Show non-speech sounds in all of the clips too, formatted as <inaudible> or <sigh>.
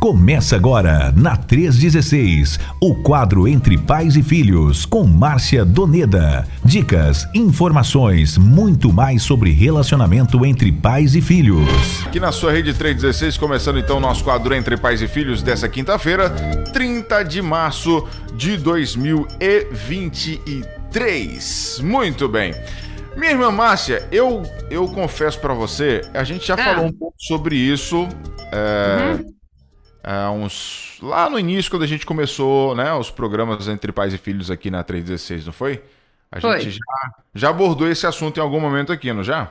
Começa agora, na 316, o quadro Entre Pais e Filhos, com Márcia Doneda. Dicas, informações, muito mais sobre relacionamento entre pais e filhos. Aqui na sua rede 316, começando então o nosso quadro Entre Pais e Filhos dessa quinta-feira, 30 de março de 2023. Muito bem. Minha irmã Márcia, eu, eu confesso para você, a gente já ah. falou um pouco sobre isso. É, uhum Uh, uns lá no início quando a gente começou, né, os programas entre pais e filhos aqui na 316, não foi? A foi. gente já, já abordou esse assunto em algum momento aqui, não já?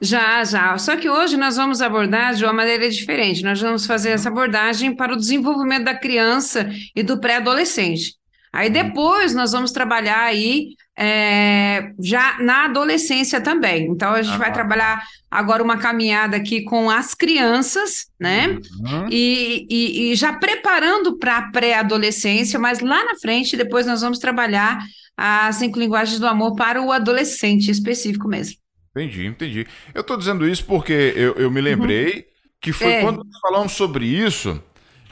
Já, já. Só que hoje nós vamos abordar de uma maneira diferente. Nós vamos fazer essa abordagem para o desenvolvimento da criança e do pré-adolescente. Aí uhum. depois nós vamos trabalhar aí é, já na adolescência também. Então a gente vai trabalhar agora uma caminhada aqui com as crianças, né? Uhum. E, e, e, já preparando para a pré-adolescência, mas lá na frente depois nós vamos trabalhar as cinco linguagens do amor para o adolescente específico mesmo. Entendi, entendi. Eu estou dizendo isso porque eu, eu me lembrei uhum. que foi é. quando falamos sobre isso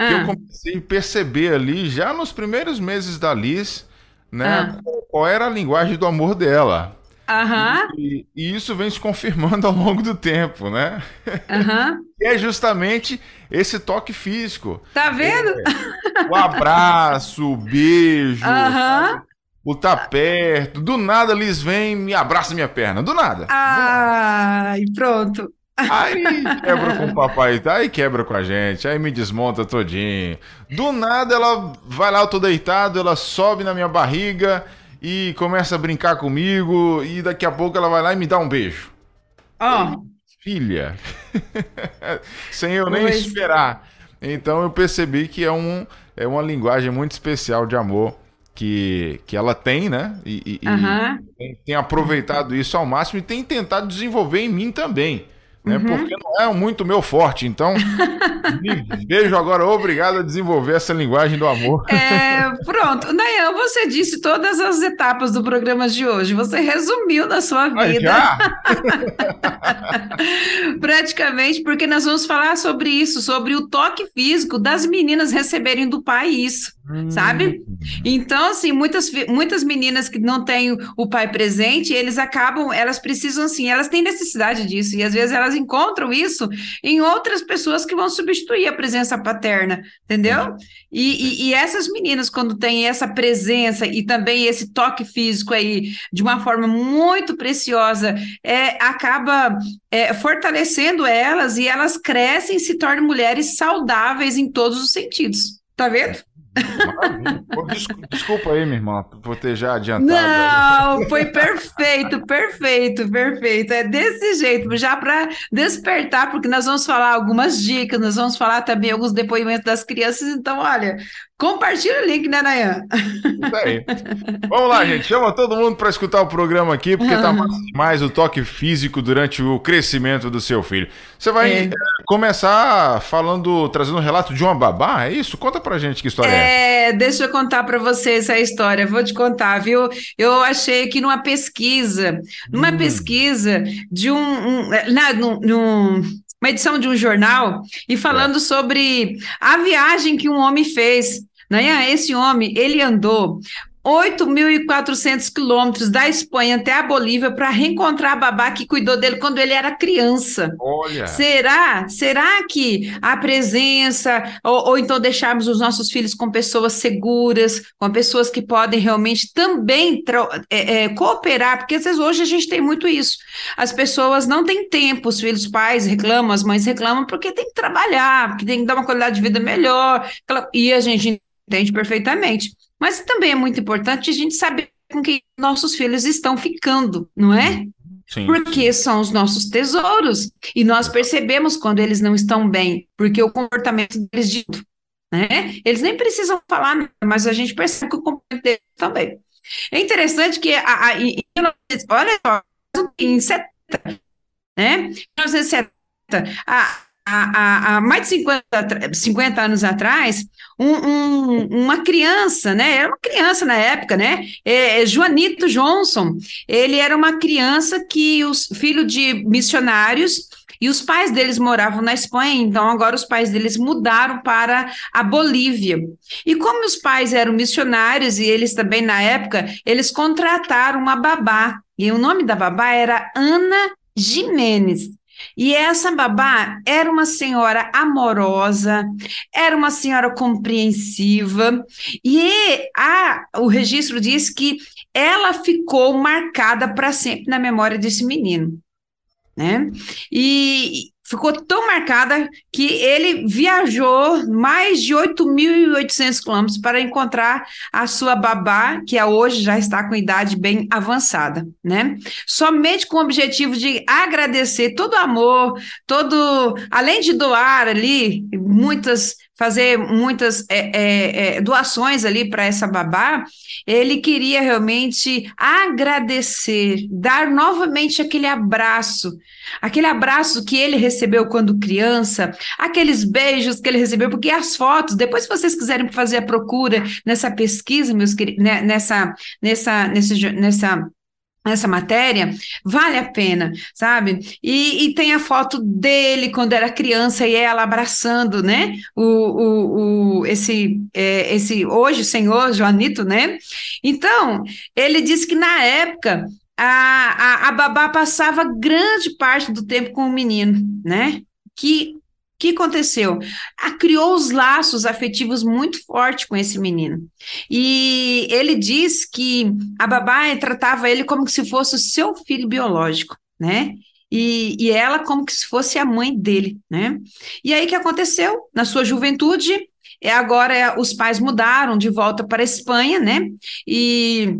que ah. eu comecei a perceber ali, já nos primeiros meses da Liz, né, ah. qual era a linguagem do amor dela. Uhum. E, e, isso vem se confirmando <laughs> ao longo do tempo, né? Uhum. <laughs> é justamente esse toque físico. Tá vendo? É, o abraço, o beijo, uhum. o tá perto. Do nada, Liz vem e me abraça minha perna. Do nada. Ah, e pronto. Aí quebra com o papai, aí quebra com a gente, aí me desmonta todinho. Do nada ela vai lá, eu tô deitado, ela sobe na minha barriga e começa a brincar comigo e daqui a pouco ela vai lá e me dá um beijo. Ó. Oh. Filha. <laughs> Sem eu nem pois. esperar. Então eu percebi que é, um, é uma linguagem muito especial de amor que, que ela tem, né? E, e, uhum. e tem aproveitado isso ao máximo e tem tentado desenvolver em mim também né? Uhum. Porque não é muito meu forte. Então, <laughs> me vejo agora obrigado a desenvolver essa linguagem do amor. É, pronto. Nayan, você disse todas as etapas do programa de hoje. Você resumiu na sua vida. <laughs> Praticamente, porque nós vamos falar sobre isso, sobre o toque físico das meninas receberem do pai isso, hum. sabe? Então, assim, muitas, muitas meninas que não têm o pai presente, eles acabam, elas precisam, assim, elas têm necessidade disso. E às vezes elas elas encontram isso em outras pessoas que vão substituir a presença paterna, entendeu? E, e, e essas meninas, quando têm essa presença e também esse toque físico aí, de uma forma muito preciosa, é, acaba é, fortalecendo elas e elas crescem e se tornam mulheres saudáveis em todos os sentidos. Tá vendo? Desculpa aí, minha irmã, por ter já adiantado. Não, foi perfeito, perfeito, perfeito. É desse jeito, já para despertar, porque nós vamos falar algumas dicas, nós vamos falar também alguns depoimentos das crianças. Então, olha, Compartilha o link, né, Nayan? Isso aí. Vamos lá, gente. Chama todo mundo para escutar o programa aqui, porque tá mais o toque físico durante o crescimento do seu filho. Você vai é. começar falando, trazendo um relato de uma babá, é isso? Conta pra gente que história é, é essa. Deixa eu contar para vocês essa história. Vou te contar, viu? Eu achei que numa pesquisa, numa hum. pesquisa de um, um na, num, num uma edição de um jornal e falando sobre a viagem que um homem fez né? Esse homem, ele andou 8.400 quilômetros da Espanha até a Bolívia para reencontrar a babá que cuidou dele quando ele era criança. Olha. Será? Será que a presença, ou, ou, então deixarmos os nossos filhos com pessoas seguras, com pessoas que podem realmente também é, é, cooperar? Porque às vezes hoje a gente tem muito isso. As pessoas não têm tempo, os filhos, os pais reclamam, as mães reclamam porque tem que trabalhar, porque tem que dar uma qualidade de vida melhor. E a gente entende perfeitamente. Mas também é muito importante a gente saber com que nossos filhos estão ficando, não é? Sim, porque são os nossos tesouros. E nós percebemos quando eles não estão bem, porque o comportamento deles dito, né? Eles nem precisam falar, mas a gente percebe que o comportamento deles também. É interessante que, a, a, olha só, em 70, né? Em 1970, a, há, há mais de 50, 50 anos atrás, um, um, uma criança, né? Era uma criança na época, né? É, é, Joanito Johnson, ele era uma criança que os filho de missionários e os pais deles moravam na Espanha, então agora os pais deles mudaram para a Bolívia. E como os pais eram missionários e eles também na época, eles contrataram uma babá. E o nome da babá era Ana Jimenez. E essa babá era uma senhora amorosa, era uma senhora compreensiva, e a, o registro diz que ela ficou marcada para sempre na memória desse menino. Né? E, ficou tão marcada que ele viajou mais de 8.800 quilômetros para encontrar a sua babá, que é hoje já está com idade bem avançada, né? Somente com o objetivo de agradecer todo o amor, todo, além de doar ali muitas fazer muitas é, é, é, doações ali para essa babá, ele queria realmente agradecer, dar novamente aquele abraço, aquele abraço que ele recebeu quando criança, aqueles beijos que ele recebeu, porque as fotos, depois se vocês quiserem fazer a procura nessa pesquisa, meus queridos, né, nessa, nessa, nesse, nessa essa matéria, vale a pena, sabe? E, e, tem a foto dele quando era criança e ela abraçando, né? O, o, o esse, é, esse hoje senhor Joanito, né? Então, ele disse que na época a, a, a babá passava grande parte do tempo com o menino, né? Que que aconteceu? A, criou os laços afetivos muito fortes com esse menino. E ele diz que a babá tratava ele como se fosse o seu filho biológico, né? E, e ela como se fosse a mãe dele, né? E aí que aconteceu? Na sua juventude, é agora os pais mudaram de volta para a Espanha, né? E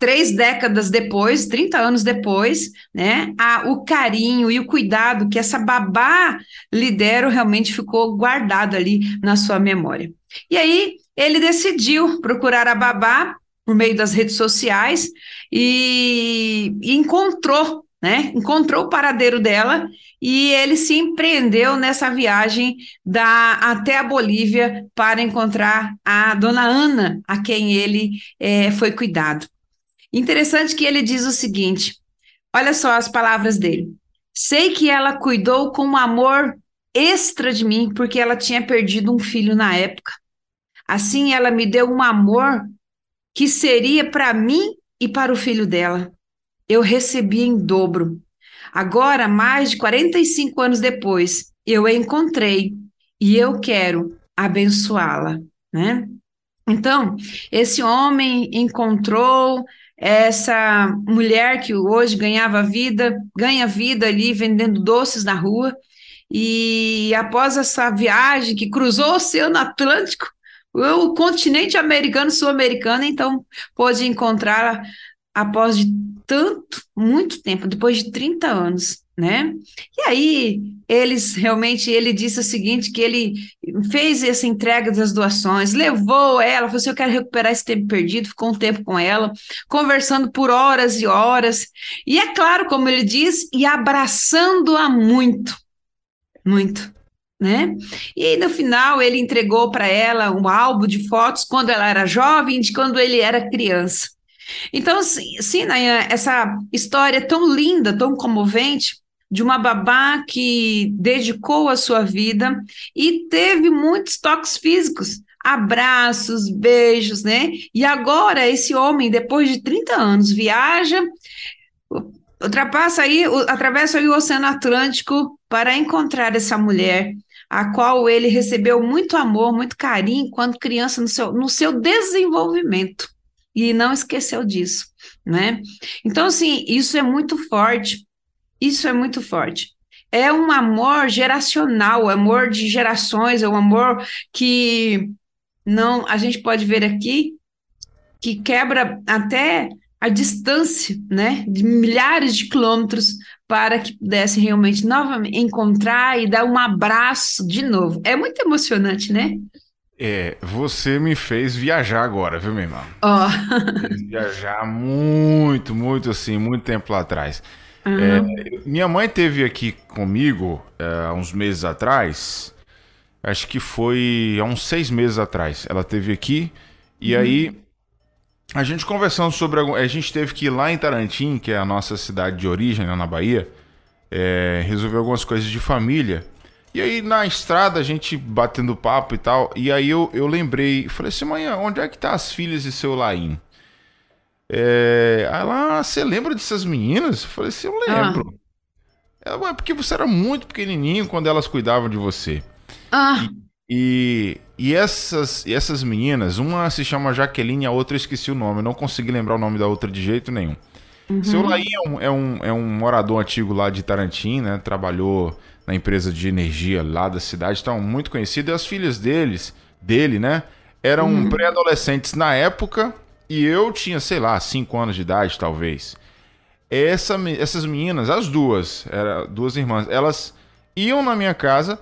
três décadas depois, 30 anos depois, né, a, o carinho e o cuidado que essa babá lhe deram realmente ficou guardado ali na sua memória. E aí ele decidiu procurar a babá por meio das redes sociais e, e encontrou, né, encontrou o paradeiro dela e ele se empreendeu nessa viagem da, até a Bolívia para encontrar a dona Ana, a quem ele é, foi cuidado. Interessante que ele diz o seguinte: olha só as palavras dele. Sei que ela cuidou com um amor extra de mim, porque ela tinha perdido um filho na época. Assim, ela me deu um amor que seria para mim e para o filho dela. Eu recebi em dobro. Agora, mais de 45 anos depois, eu a encontrei e eu quero abençoá-la, né? Então, esse homem encontrou essa mulher que hoje ganhava vida, ganha vida ali vendendo doces na rua, e após essa viagem que cruzou o Oceano Atlântico, o continente americano, sul-americano, então pôde encontrá-la após de tanto, muito tempo, depois de 30 anos né? E aí eles realmente ele disse o seguinte que ele fez essa entrega das doações, levou ela, falou assim, eu quero recuperar esse tempo perdido, ficou um tempo com ela, conversando por horas e horas. E é claro, como ele diz, e abraçando-a muito. Muito. Né? E no final ele entregou para ela um álbum de fotos quando ela era jovem de quando ele era criança. Então, sim, Nayan, essa história tão linda, tão comovente, de uma babá que dedicou a sua vida e teve muitos toques físicos, abraços, beijos, né? E agora esse homem, depois de 30 anos, viaja, ultrapassa aí, atravessa aí o Oceano Atlântico para encontrar essa mulher, a qual ele recebeu muito amor, muito carinho quando criança no seu, no seu desenvolvimento. E não esqueceu disso, né? Então, assim, isso é muito forte isso é muito forte. É um amor geracional, amor de gerações, é um amor que não, a gente pode ver aqui que quebra até a distância, né, de milhares de quilômetros para que pudesse realmente novamente encontrar e dar um abraço de novo. É muito emocionante, né? É, você me fez viajar agora, viu, meu irmão? Oh. viajar muito, muito assim, muito tempo lá atrás. Uhum. É, minha mãe teve aqui comigo é, há uns meses atrás. Acho que foi há uns seis meses atrás. Ela teve aqui e uhum. aí a gente conversando sobre. A gente teve que ir lá em Tarantim, que é a nossa cidade de origem, lá na Bahia, é, resolver algumas coisas de família. E aí na estrada a gente batendo papo e tal. E aí eu, eu lembrei, falei assim, mãe, onde é que tá as filhas de seu Laim? É, aí lá, você lembra dessas meninas? Eu falei assim, eu lembro. Ah. Ela, é porque você era muito pequenininho quando elas cuidavam de você. Ah. E, e, e, essas, e essas meninas, uma se chama Jaqueline, a outra eu esqueci o nome. Eu não consegui lembrar o nome da outra de jeito nenhum. Uhum. Seu Laim é um, é, um, é um morador antigo lá de Tarantim, né? Trabalhou na empresa de energia lá da cidade, estão muito conhecidos. E as filhas deles, dele, né? Eram uhum. pré-adolescentes na época e eu tinha, sei lá, 5 anos de idade, talvez. Essa, essas meninas, as duas, era duas irmãs, elas iam na minha casa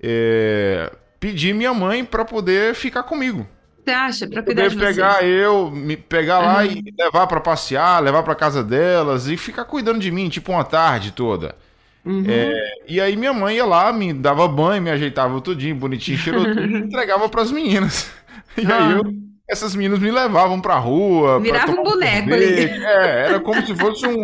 é, pedir minha mãe para poder ficar comigo. Você acha? Pra cuidar de pegar você. eu, me pegar uhum. lá e levar para passear, levar para casa delas e ficar cuidando de mim, tipo uma tarde toda. Uhum. É, e aí minha mãe ia lá, me dava banho, me ajeitava tudinho, bonitinho, cheirosinho, e <laughs> entregava para as meninas. <laughs> E ah. aí eu, essas meninas me levavam pra rua. Virava um boneco ali. É, era como se fosse um,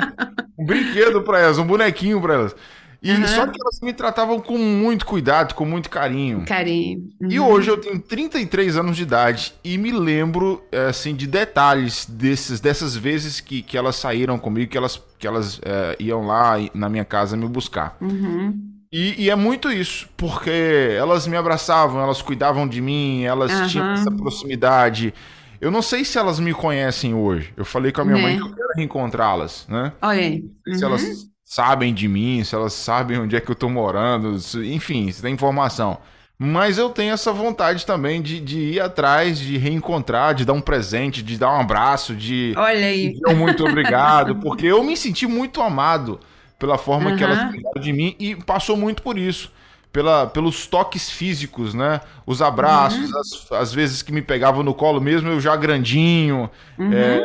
um brinquedo para elas, um bonequinho para elas. E uhum. só que elas me tratavam com muito cuidado, com muito carinho. Carinho. Uhum. E hoje eu tenho 33 anos de idade e me lembro, é, assim, de detalhes desses, dessas vezes que, que elas saíram comigo, que elas, que elas é, iam lá na minha casa me buscar. Uhum. E, e, é muito isso, porque elas me abraçavam, elas cuidavam de mim, elas uhum. tinham essa proximidade. Eu não sei se elas me conhecem hoje. Eu falei com a minha né? mãe que eu quero reencontrá-las, né? Olha aí. Uhum. Se elas sabem de mim, se elas sabem onde é que eu tô morando, enfim, se tem informação. Mas eu tenho essa vontade também de, de ir atrás, de reencontrar, de dar um presente, de dar um abraço, de. Olha aí. De muito obrigado, <laughs> porque eu me senti muito amado pela forma uhum. que elas cuidaram de mim e passou muito por isso pela, pelos toques físicos, né? Os abraços, uhum. as, as, vezes que me pegavam no colo mesmo, eu já grandinho. Uhum. É,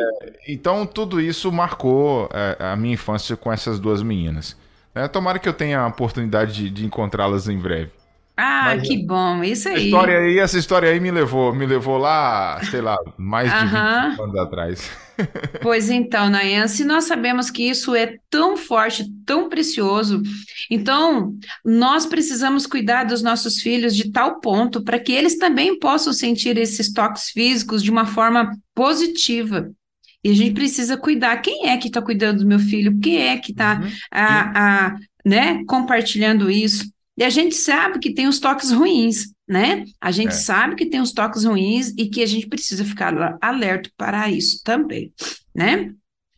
então, tudo isso marcou é, a minha infância com essas duas meninas. É, tomara que eu tenha a oportunidade de, de encontrá-las em breve. Ah, Mas, que bom, isso aí. História aí. Essa história aí me levou, me levou lá, sei lá, mais de 20 anos atrás. <laughs> Pois então, Nayan, se nós sabemos que isso é tão forte, tão precioso, então nós precisamos cuidar dos nossos filhos de tal ponto para que eles também possam sentir esses toques físicos de uma forma positiva. E a gente precisa cuidar. Quem é que está cuidando do meu filho? Quem é que está uhum. né, compartilhando isso? E a gente sabe que tem os toques ruins, né? A gente é. sabe que tem os toques ruins e que a gente precisa ficar alerta para isso também, né?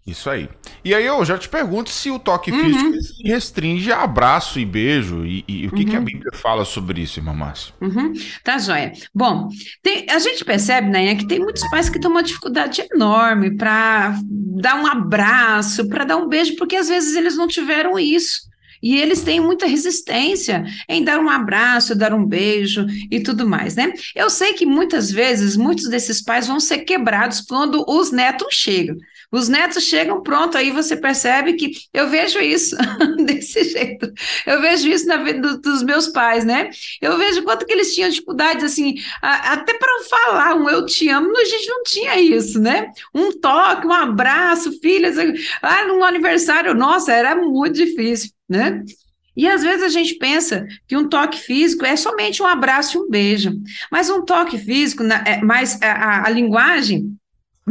Isso aí. E aí eu já te pergunto se o toque uhum. físico se restringe a abraço e beijo. E, e o que, uhum. que, a uhum. Bíblia fala sobre isso, irmã Márcia? Uhum. Tá, joia. Bom, tem, a gente percebe, né, que tem muitos pais que têm uma dificuldade enorme para dar um abraço, para dar um beijo, porque às vezes eles não tiveram isso. E eles têm muita resistência em dar um abraço, dar um beijo e tudo mais, né? Eu sei que muitas vezes muitos desses pais vão ser quebrados quando os netos chegam. Os netos chegam, pronto, aí você percebe que eu vejo isso <laughs> desse jeito. Eu vejo isso na vida do, dos meus pais, né? Eu vejo quanto que eles tinham dificuldades, assim, a, até para falar um eu te amo, a gente não tinha isso, né? Um toque, um abraço, filhas, ah, num aniversário, nossa, era muito difícil né? E às vezes a gente pensa que um toque físico é somente um abraço e um beijo, mas um toque físico, é, mas a, a, linguagem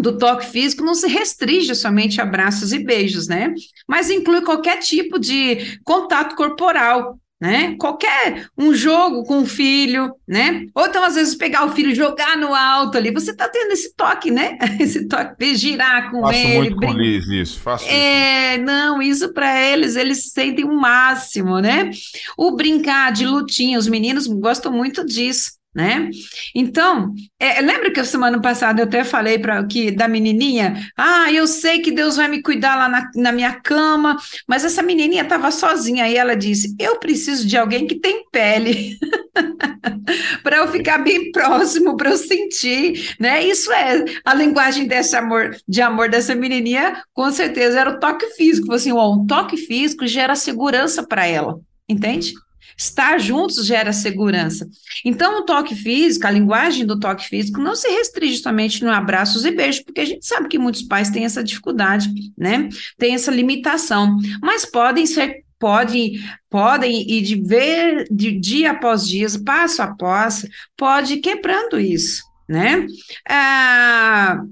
do toque físico não se restringe somente a abraços e beijos, né? Mas inclui qualquer tipo de contato corporal, né? Qualquer um jogo com o filho, né? Ou então, às vezes, pegar o filho e jogar no alto ali, você tá tendo esse toque, né? <laughs> Esse toque de girar com Faço ele. Faço muito brin... com Liz isso, faço É, isso. não, isso para eles, eles sentem o máximo, né? O brincar de lutinha, os meninos gostam muito disso né? Então, é, lembra que a semana passada eu até falei para que da menininha, ah, eu sei que Deus vai me cuidar lá na, na minha cama, mas essa menininha estava sozinha e ela disse, eu preciso de alguém que tem pele. <laughs> para eu ficar bem próximo, para eu sentir, né? Isso é a linguagem desse amor, de amor dessa menininha, com certeza era o toque físico. Assim, ó, um toque físico gera segurança para ela, entende? Estar juntos gera segurança. Então, o toque físico, a linguagem do toque físico, não se restringe somente no abraços e beijos, porque a gente sabe que muitos pais têm essa dificuldade, né? Tem essa limitação, mas podem ser pode, podem ir de ver de dia após dia, passo a passo, pode ir quebrando isso, né? Ah,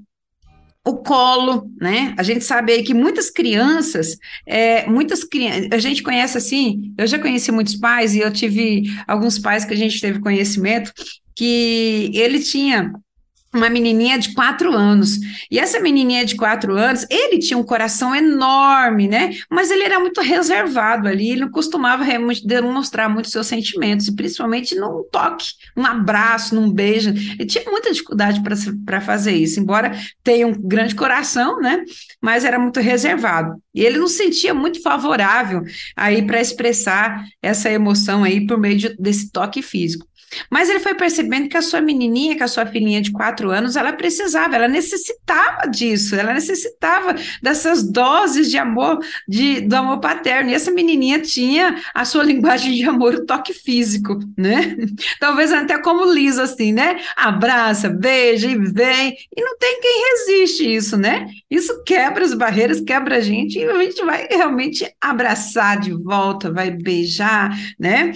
o colo, né? A gente sabe aí que muitas crianças, é, muitas crianças, a gente conhece assim, eu já conheci muitos pais e eu tive alguns pais que a gente teve conhecimento que ele tinha uma menininha de quatro anos. E essa menininha de quatro anos, ele tinha um coração enorme, né? Mas ele era muito reservado ali, ele não costumava demonstrar muito seus sentimentos, e principalmente num toque, num abraço, num beijo. Ele tinha muita dificuldade para fazer isso, embora tenha um grande coração, né? Mas era muito reservado. E ele não sentia muito favorável aí para expressar essa emoção aí por meio de, desse toque físico. Mas ele foi percebendo que a sua menininha, que a sua filhinha de quatro anos, ela precisava, ela necessitava disso, ela necessitava dessas doses de amor, de, do amor paterno. E essa menininha tinha a sua <laughs> linguagem de amor, o toque físico, né? <laughs> Talvez até como Lisa, assim, né? Abraça, beija e vem. E não tem quem resiste isso, né? Isso quebra as barreiras, quebra a gente e a gente vai realmente abraçar de volta, vai beijar, né?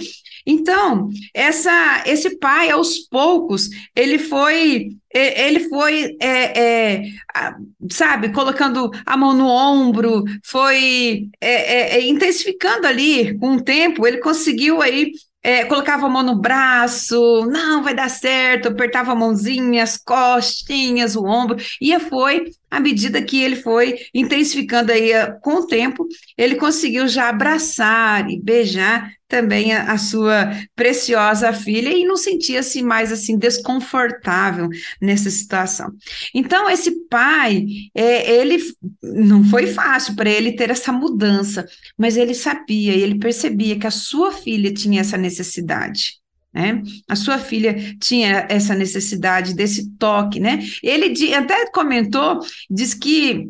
Então, essa, esse pai, aos poucos, ele foi ele foi, é, é, sabe, colocando a mão no ombro, foi é, é, é, intensificando ali com o tempo, ele conseguiu aí, é, colocava a mão no braço, não, vai dar certo, apertava a mãozinha, as costinhas, o ombro, e foi, à medida que ele foi intensificando aí com o tempo, ele conseguiu já abraçar e beijar também a, a, sua preciosa filha e não sentia-se mais assim desconfortável nessa situação. Então esse pai, é, ele não foi fácil para ele ter essa mudança, mas ele sabia, ele percebia que a sua filha tinha essa necessidade. Né? A sua filha tinha essa necessidade desse toque, né? Ele até comentou, diz que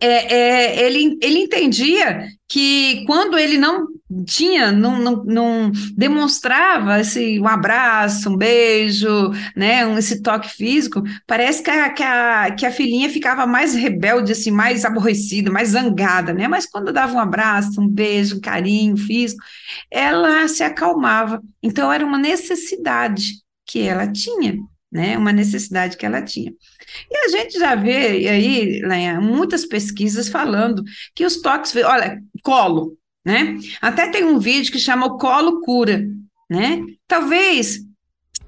é, é, ele, ele entendia que quando ele não tinha, não, não, não, demonstrava esse um abraço, um beijo, né, um, esse toque físico, parece que a, que, a, que a filhinha ficava mais rebelde, assim, mais aborrecida, mais zangada, né? Mas quando dava um abraço, um beijo, um carinho físico, ela se acalmava. Então era uma necessidade que ela tinha, né? Uma necessidade que ela tinha. E a gente já vê aí, Lenha, muitas pesquisas falando que os toques, olha, colo, né? Até tem um vídeo que chama o colo cura, né? Talvez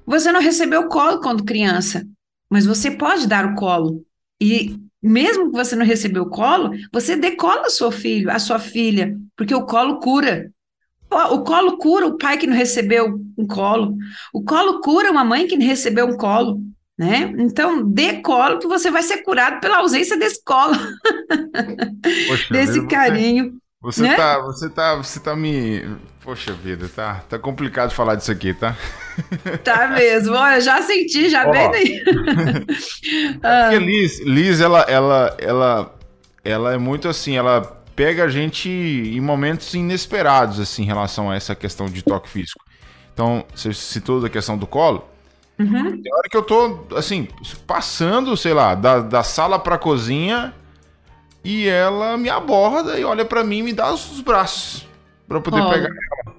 você não recebeu o colo quando criança, mas você pode dar o colo. E mesmo que você não recebeu o colo, você decola seu filho, a sua filha, porque o colo cura. O colo cura o pai que não recebeu um colo. O colo cura uma mãe que não recebeu um colo né? Então, dê colo que você vai ser curado pela ausência desse colo, <laughs> Poxa, desse carinho. Você, né? tá, você tá, você tá me, poxa vida, tá, tá complicado falar disso aqui, tá? <laughs> Tá mesmo, olha, já senti, já vem daí. ah. <laughs> Porque Liz, Liz, ela, ela, ela, ela é muito assim, ela pega a gente em momentos inesperados, assim, em relação a essa questão de toque físico. Então, você citou a questão do colo. Uhum. Tem hora que eu tô, assim, passando, sei lá, da, da sala pra cozinha e ela me aborda e olha para mim e me dá os braços pra eu poder oh. pegar ela.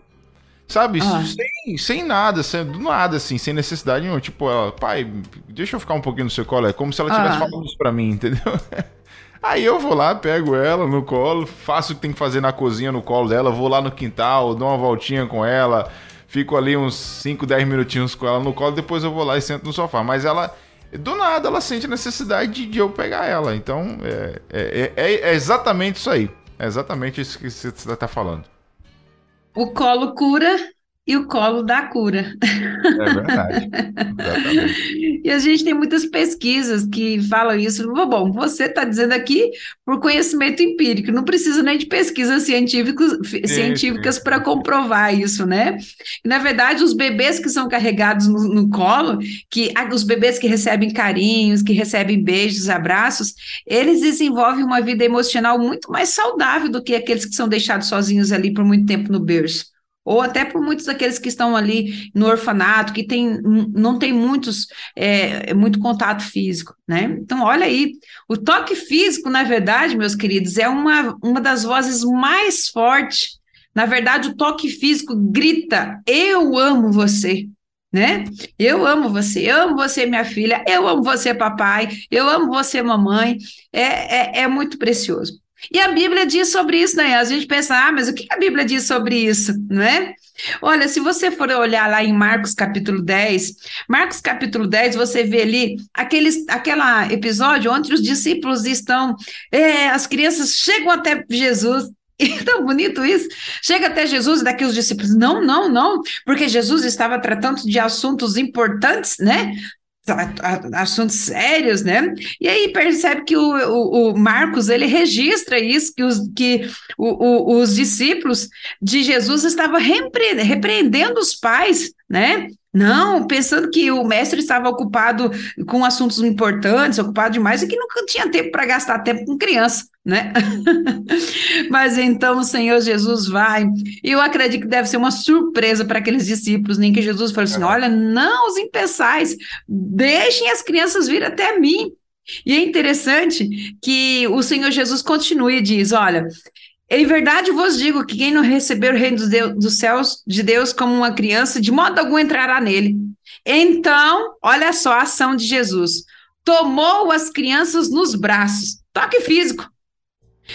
Sabe? Ah. Sem, sem nada, sem, do nada, assim, sem necessidade nenhuma. Tipo, ela, pai, deixa eu ficar um pouquinho no seu colo. É como se ela estivesse ah. falando isso pra mim, entendeu? <laughs> Aí eu vou lá, pego ela no colo, faço o que tem que fazer na cozinha no colo dela, vou lá no quintal, dou uma voltinha com ela, fico ali uns 5, 10 minutinhos com ela no colo, depois eu vou lá e sento no sofá. Mas ela, do nada, ela sente a necessidade de, eu pegar ela. Então, é, é, é, é, exatamente isso aí. É exatamente isso que você está falando. O colo cura e o colo da cura. É verdade. <laughs> e a gente tem muitas pesquisas que falam isso. Bom, você está dizendo aqui por conhecimento empírico, não precisa nem de pesquisas científicas, científicas para comprovar isso, né? E, na verdade, os bebês que são carregados no, no colo, que os bebês que recebem carinhos, que recebem beijos, abraços, eles desenvolvem uma vida emocional muito mais saudável do que aqueles que são deixados sozinhos ali por muito tempo no berço ou até por muitos daqueles que estão ali no orfanato, que tem, não tem muitos, é, muito contato físico, né? Então, olha aí, o toque físico, na verdade, meus queridos, é uma, uma das vozes mais fortes. Na verdade, o toque físico grita: Eu amo você. Né? Eu amo você, eu amo você, minha filha, eu amo você, papai, eu amo você, mamãe. É, é, é muito precioso. E a Bíblia diz sobre isso, né? A gente pensa, ah, mas o que a Bíblia diz sobre isso, não é? Olha, se você for olhar lá em Marcos capítulo 10, Marcos capítulo 10, você vê ali aqueles, aquela episódio onde os discípulos estão, é, as crianças chegam até Jesus, <laughs> e é tão bonito isso. Chega até Jesus e daqui os discípulos, não, não, não, porque Jesus estava tratando de assuntos importantes, né? Assuntos sérios, né? E aí percebe que o, o, o Marcos ele registra isso que os, que o, os discípulos de Jesus estavam repre, repreendendo os pais, né? Não, pensando que o mestre estava ocupado com assuntos importantes, ocupado demais e que nunca tinha tempo para gastar tempo com criança, né? <laughs> Mas então o Senhor Jesus vai, e eu acredito que deve ser uma surpresa para aqueles discípulos, nem que Jesus falou assim: é. olha, não os impeçais, deixem as crianças vir até mim. E é interessante que o Senhor Jesus continue e diz: olha, em verdade vos digo que quem não receber o reino dos, dos céus de Deus como uma criança, de modo algum entrará nele. Então, olha só a ação de Jesus. Tomou as crianças nos braços, toque físico,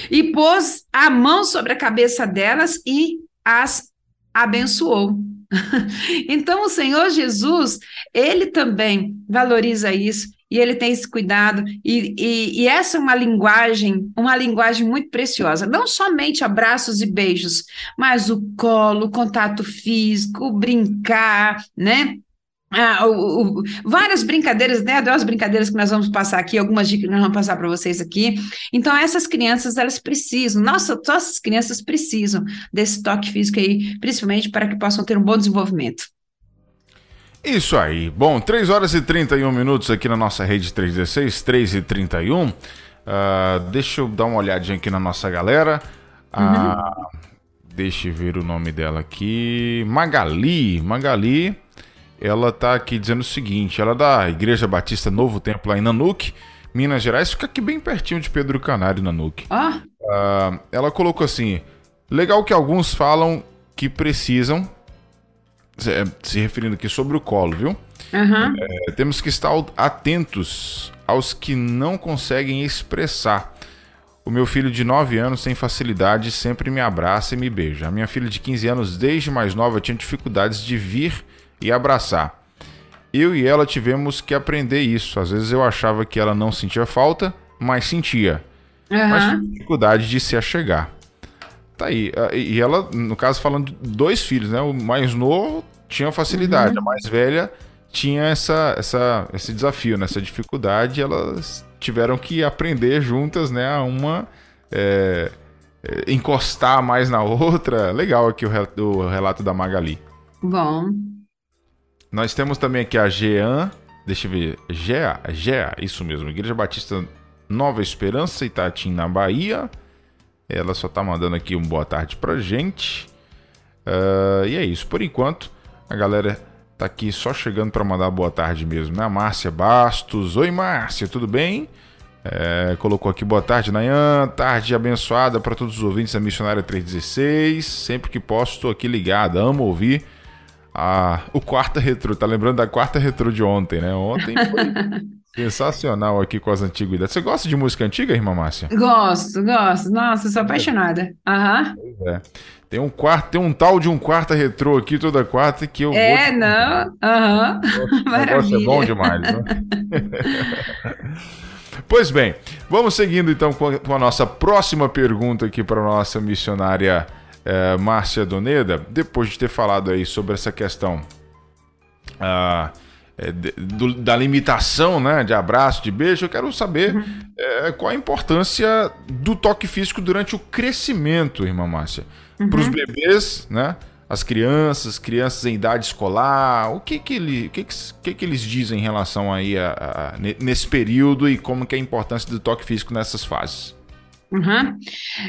e pôs a mão sobre a cabeça delas e as abençoou. <laughs> então, o Senhor Jesus, ele também valoriza isso e ele tem esse cuidado, e, e, e, essa é uma linguagem, uma linguagem muito preciosa, não somente abraços e beijos, mas o colo, o contato físico, o brincar, né? Ah, o, o, várias brincadeiras, né? Duas brincadeiras que nós vamos passar aqui, algumas dicas que nós vamos passar para vocês aqui. Então, essas crianças, elas precisam, nossa, nossas crianças precisam desse toque físico aí, principalmente para que possam ter um bom desenvolvimento. Isso aí. Bom, 3 horas e 31 minutos aqui na nossa rede 316, 3 e 31. Uh, ah, deixa eu dar uma olhadinha aqui na nossa galera. Uh, Deixa eu ver o nome dela aqui. Magali. Magali, ela tá aqui dizendo o seguinte: ela é da Igreja Batista Novo Templo lá em Nanuque, Minas Gerais. Fica aqui bem pertinho de Pedro Canário, Nanuque. Ah. Uh, ela colocou assim: legal que alguns falam que precisam se referindo aqui sobre o colo, viu? Uhum. É, temos que estar atentos aos que não conseguem expressar. O meu filho de 9 anos tem facilidade, sempre me abraça e me beija. A minha filha de 15 anos, desde mais nova, tinha dificuldades de vir e abraçar. Eu e ela tivemos que aprender isso. Às vezes eu achava que ela não sentia falta, mas sentia. Uhum. Mas tinha dificuldade de se achegar. Tá aí. Ah, e ela, no caso, falando de dois filhos, né? O mais novo tinha facilidade, uhum. a mais velha tinha essa, essa, esse desafio, né? essa dificuldade. Elas tiveram que aprender juntas, né? A uma é, é, encostar mais na outra. Legal aqui o, o relato da Magali. Bom. Nós temos também aqui a Jean. Deixa eu ver. Gea, Gea, isso mesmo. Igreja Batista Nova Esperança, Itatim, na Bahia. Ela só tá mandando aqui um boa tarde pra gente. Uh, e é isso. Por enquanto, a galera tá aqui só chegando para mandar boa tarde mesmo, né? A Márcia Bastos. Oi, Márcia, tudo bem? É, colocou aqui boa tarde, Nayan. Tarde abençoada para todos os ouvintes da Missionária 316. Sempre que posso, estou aqui ligada. Amo ouvir a, o quarta retrô. Tá lembrando da quarta retrô de ontem, né? Ontem foi. <laughs> Sensacional aqui com as antiguidades. Você gosta de música antiga, irmã Márcia? Gosto, gosto. Nossa, sou apaixonada. Aham. Uhum. É. Tem um quarto, tem um tal de um quarta retrô aqui toda quarta que eu É, vou... não. Aham. Uhum. <laughs> Maravilha. é bom demais, né? <laughs> pois bem, vamos seguindo então com a, nossa próxima pergunta aqui para a nossa missionária é, Márcia Doneda, depois de ter falado aí sobre essa questão ah, é, do, da limitação né, de abraço, de beijo, eu quero saber uhum. É, qual a importância do toque físico durante o crescimento, irmã Márcia. Uhum. Para os bebês, né? As crianças, crianças em idade escolar, o que que, ele, o que, que, que eles dizem em relação aí a, a, nesse período e como que é a importância do toque físico nessas fases? Uhum.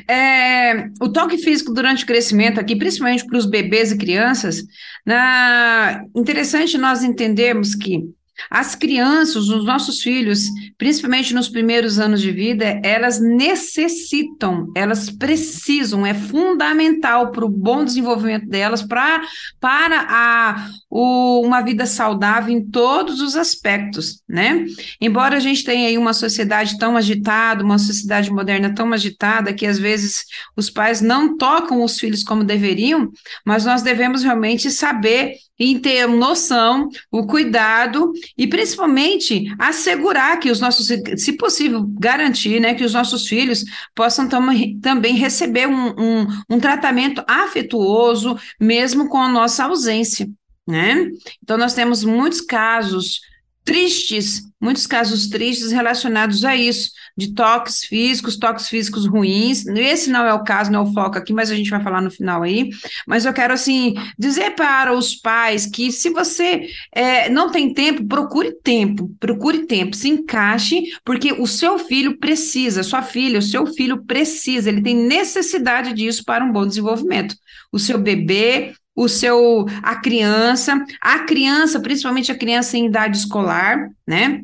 É, o toque físico durante o crescimento aqui, principalmente para os bebês e crianças, na, interessante nós entendermos que as crianças, os nossos filhos, principalmente nos primeiros anos de vida, elas necessitam, elas precisam, é fundamental para o bom desenvolvimento delas, pra, para a, o, uma vida saudável em todos os aspectos, né? Embora a gente tenha aí uma sociedade tão agitada, uma sociedade moderna tão agitada, que às vezes os pais não tocam os filhos como deveriam, mas nós devemos realmente saber em ter noção, o cuidado e principalmente assegurar que os nossos, se possível, garantir, né, que os nossos filhos possam tam também receber um, um, um tratamento afetuoso, mesmo com a nossa ausência. Né? Então, nós temos muitos casos tristes, muitos casos tristes relacionados a isso, de toques físicos, toques físicos ruins. Esse não é o caso, não é o foco aqui, mas a gente vai falar no final aí. Mas eu quero, assim, dizer para os pais que se você é, não tem tempo, procure tempo, procure tempo, se encaixe, porque o seu filho precisa, sua filha, o seu filho precisa, ele tem necessidade disso para um bom desenvolvimento. O seu bebê, o seu a criança, a criança, principalmente a criança em idade escolar, né?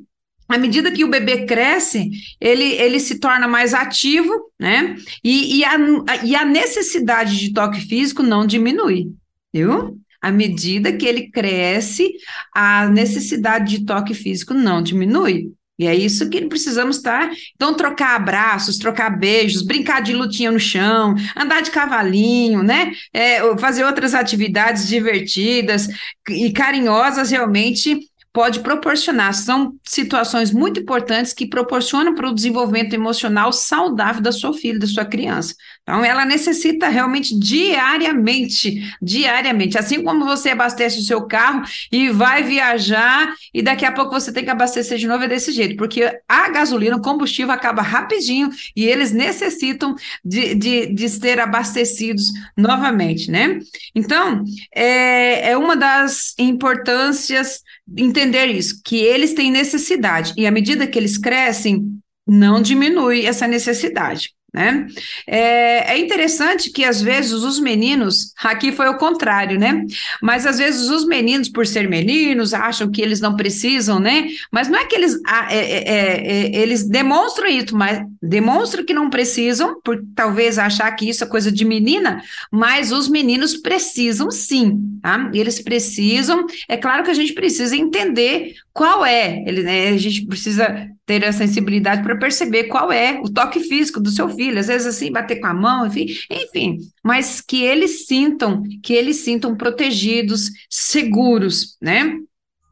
À medida que o bebê cresce, ele, ele se torna mais ativo, né? E, e, a, e a necessidade de toque físico não diminui, viu? À medida que ele cresce, a necessidade de toque físico não diminui. E é isso que precisamos estar. Então, trocar abraços, trocar beijos, brincar de lutinha no chão, andar de cavalinho, né? É, fazer outras atividades divertidas e carinhosas realmente pode proporcionar. São situações muito importantes que proporcionam para o desenvolvimento emocional saudável da sua filha, da sua criança. Então, ela necessita realmente diariamente, diariamente. Assim como você abastece o seu carro e vai viajar e daqui a pouco você tem que abastecer de novo, é desse jeito, porque a gasolina, o combustível acaba rapidinho e eles necessitam de, de, de ser abastecidos novamente, né? Então, é, é uma das importâncias entender isso, que eles têm necessidade, e à medida que eles crescem, não diminui essa necessidade. Né? É, é, interessante que às vezes os meninos, aqui foi o contrário, né? Mas às vezes os meninos, por ser meninos, acham que eles não precisam, né? Mas não é que eles, é, é, é, é, eles demonstram isso, mas demonstram que não precisam, por talvez achar que isso é coisa de menina, mas os meninos precisam sim, tá? Eles precisam, é claro que a gente precisa entender qual é, ele, né, a gente precisa ter a sensibilidade para perceber qual é o toque físico do seu filho, às vezes assim, bater com a mão, enfim, enfim, mas que eles sintam, que eles sintam protegidos, seguros, né?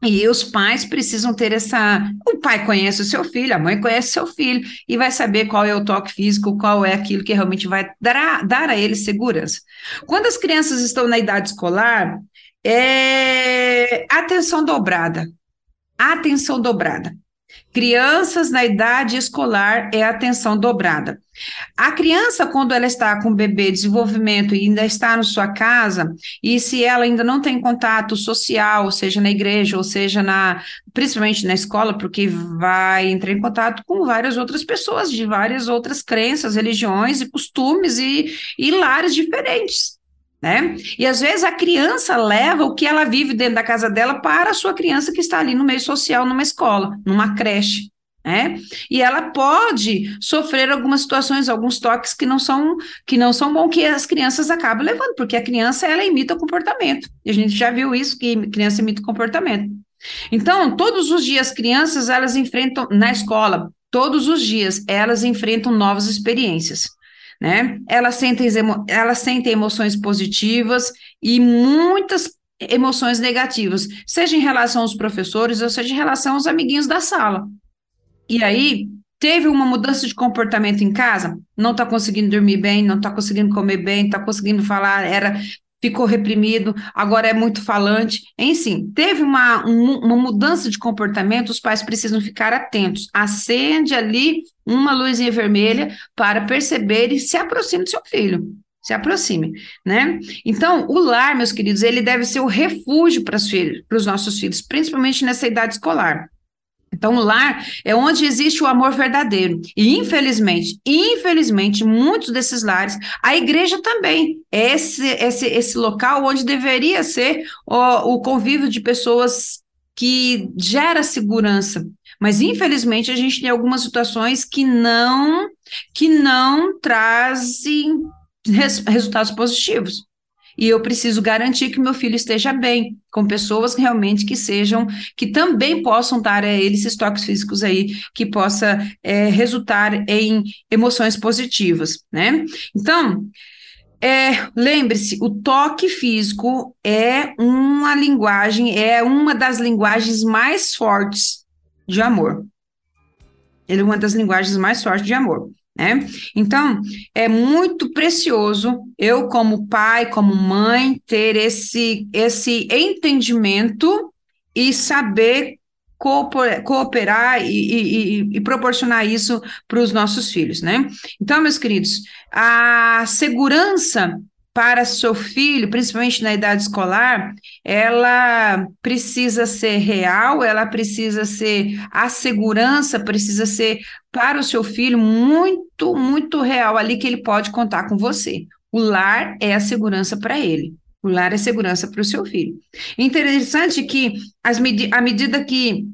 E os pais precisam ter essa. O pai conhece o seu filho, a mãe conhece o seu filho, e vai saber qual é o toque físico, qual é aquilo que realmente vai dar a, dar a ele segurança. Quando as crianças estão na idade escolar, é atenção dobrada. Atenção dobrada. Crianças na idade escolar é atenção dobrada. A criança, quando ela está com o bebê desenvolvimento e ainda está na sua casa, e se ela ainda não tem contato social, seja na igreja, ou seja na, principalmente na escola, porque vai entrar em contato com várias outras pessoas de várias outras crenças, religiões e costumes e, e lares diferentes né? E às vezes a criança leva o que ela vive dentro da casa dela para a sua criança que está ali no meio social, numa escola, numa creche. Né? E ela pode sofrer algumas situações, alguns toques que não são que não são bons que as crianças acabam levando, porque a criança ela imita o comportamento. E a gente já viu isso que criança imita o comportamento. Então, todos os dias crianças elas enfrentam na escola, todos os dias elas enfrentam novas experiências né? Elas sentem, elas sentem emoções positivas e muitas emoções negativas, seja em relação aos professores ou seja em relação aos amiguinhos da sala. E aí, Teve uma mudança de comportamento em casa? Não está conseguindo dormir bem, não está conseguindo comer bem, está conseguindo falar, era ficou reprimido, agora é muito falante. Enfim, teve uma, um, uma mudança de comportamento, os pais precisam ficar atentos. Acende ali uma luzinha vermelha para perceber e se aproxime do seu filho. Se aproxime, né? Então, o lar, meus queridos, ele deve ser o refúgio para os nossos filhos, principalmente nessa idade escolar. Então, o lar é onde existe o amor verdadeiro. E, infelizmente, infelizmente, muitos desses lares, a igreja também é esse, esse, esse local onde deveria ser o, o convívio de pessoas que gera segurança. Mas, infelizmente, a gente tem algumas situações que não, que não trazem res, resultados positivos e eu preciso garantir que meu filho esteja bem, com pessoas realmente que sejam, que também possam dar a ele esses toques físicos aí, que possa é, resultar em emoções positivas, né? Então, é, lembre-se, o toque físico é uma linguagem, é uma das linguagens mais fortes de amor. Ele é uma das linguagens mais fortes de amor. Né? Então, é muito precioso eu, como pai, como mãe, ter esse, esse entendimento e saber cooperar e, e, e, proporcionar isso para os nossos filhos, né? Então, meus queridos, a segurança para seu filho, principalmente na idade escolar, ela precisa ser real, ela precisa ser a segurança, precisa ser para o seu filho muito, muito real ali que ele pode contar com você. O lar é a segurança para ele. O lar é segurança para o seu filho. Interessante que as medi à medida que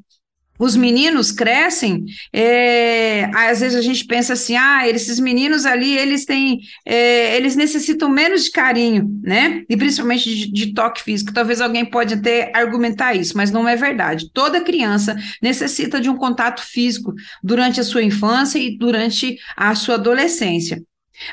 os meninos crescem, é, às vezes a gente pensa assim, ah, esses meninos ali, eles têm, é, eles necessitam menos de carinho, né? E principalmente de, de, toque físico. Talvez alguém pode até argumentar isso, mas não é verdade. Toda criança necessita de um contato físico durante a sua infância e durante a sua adolescência.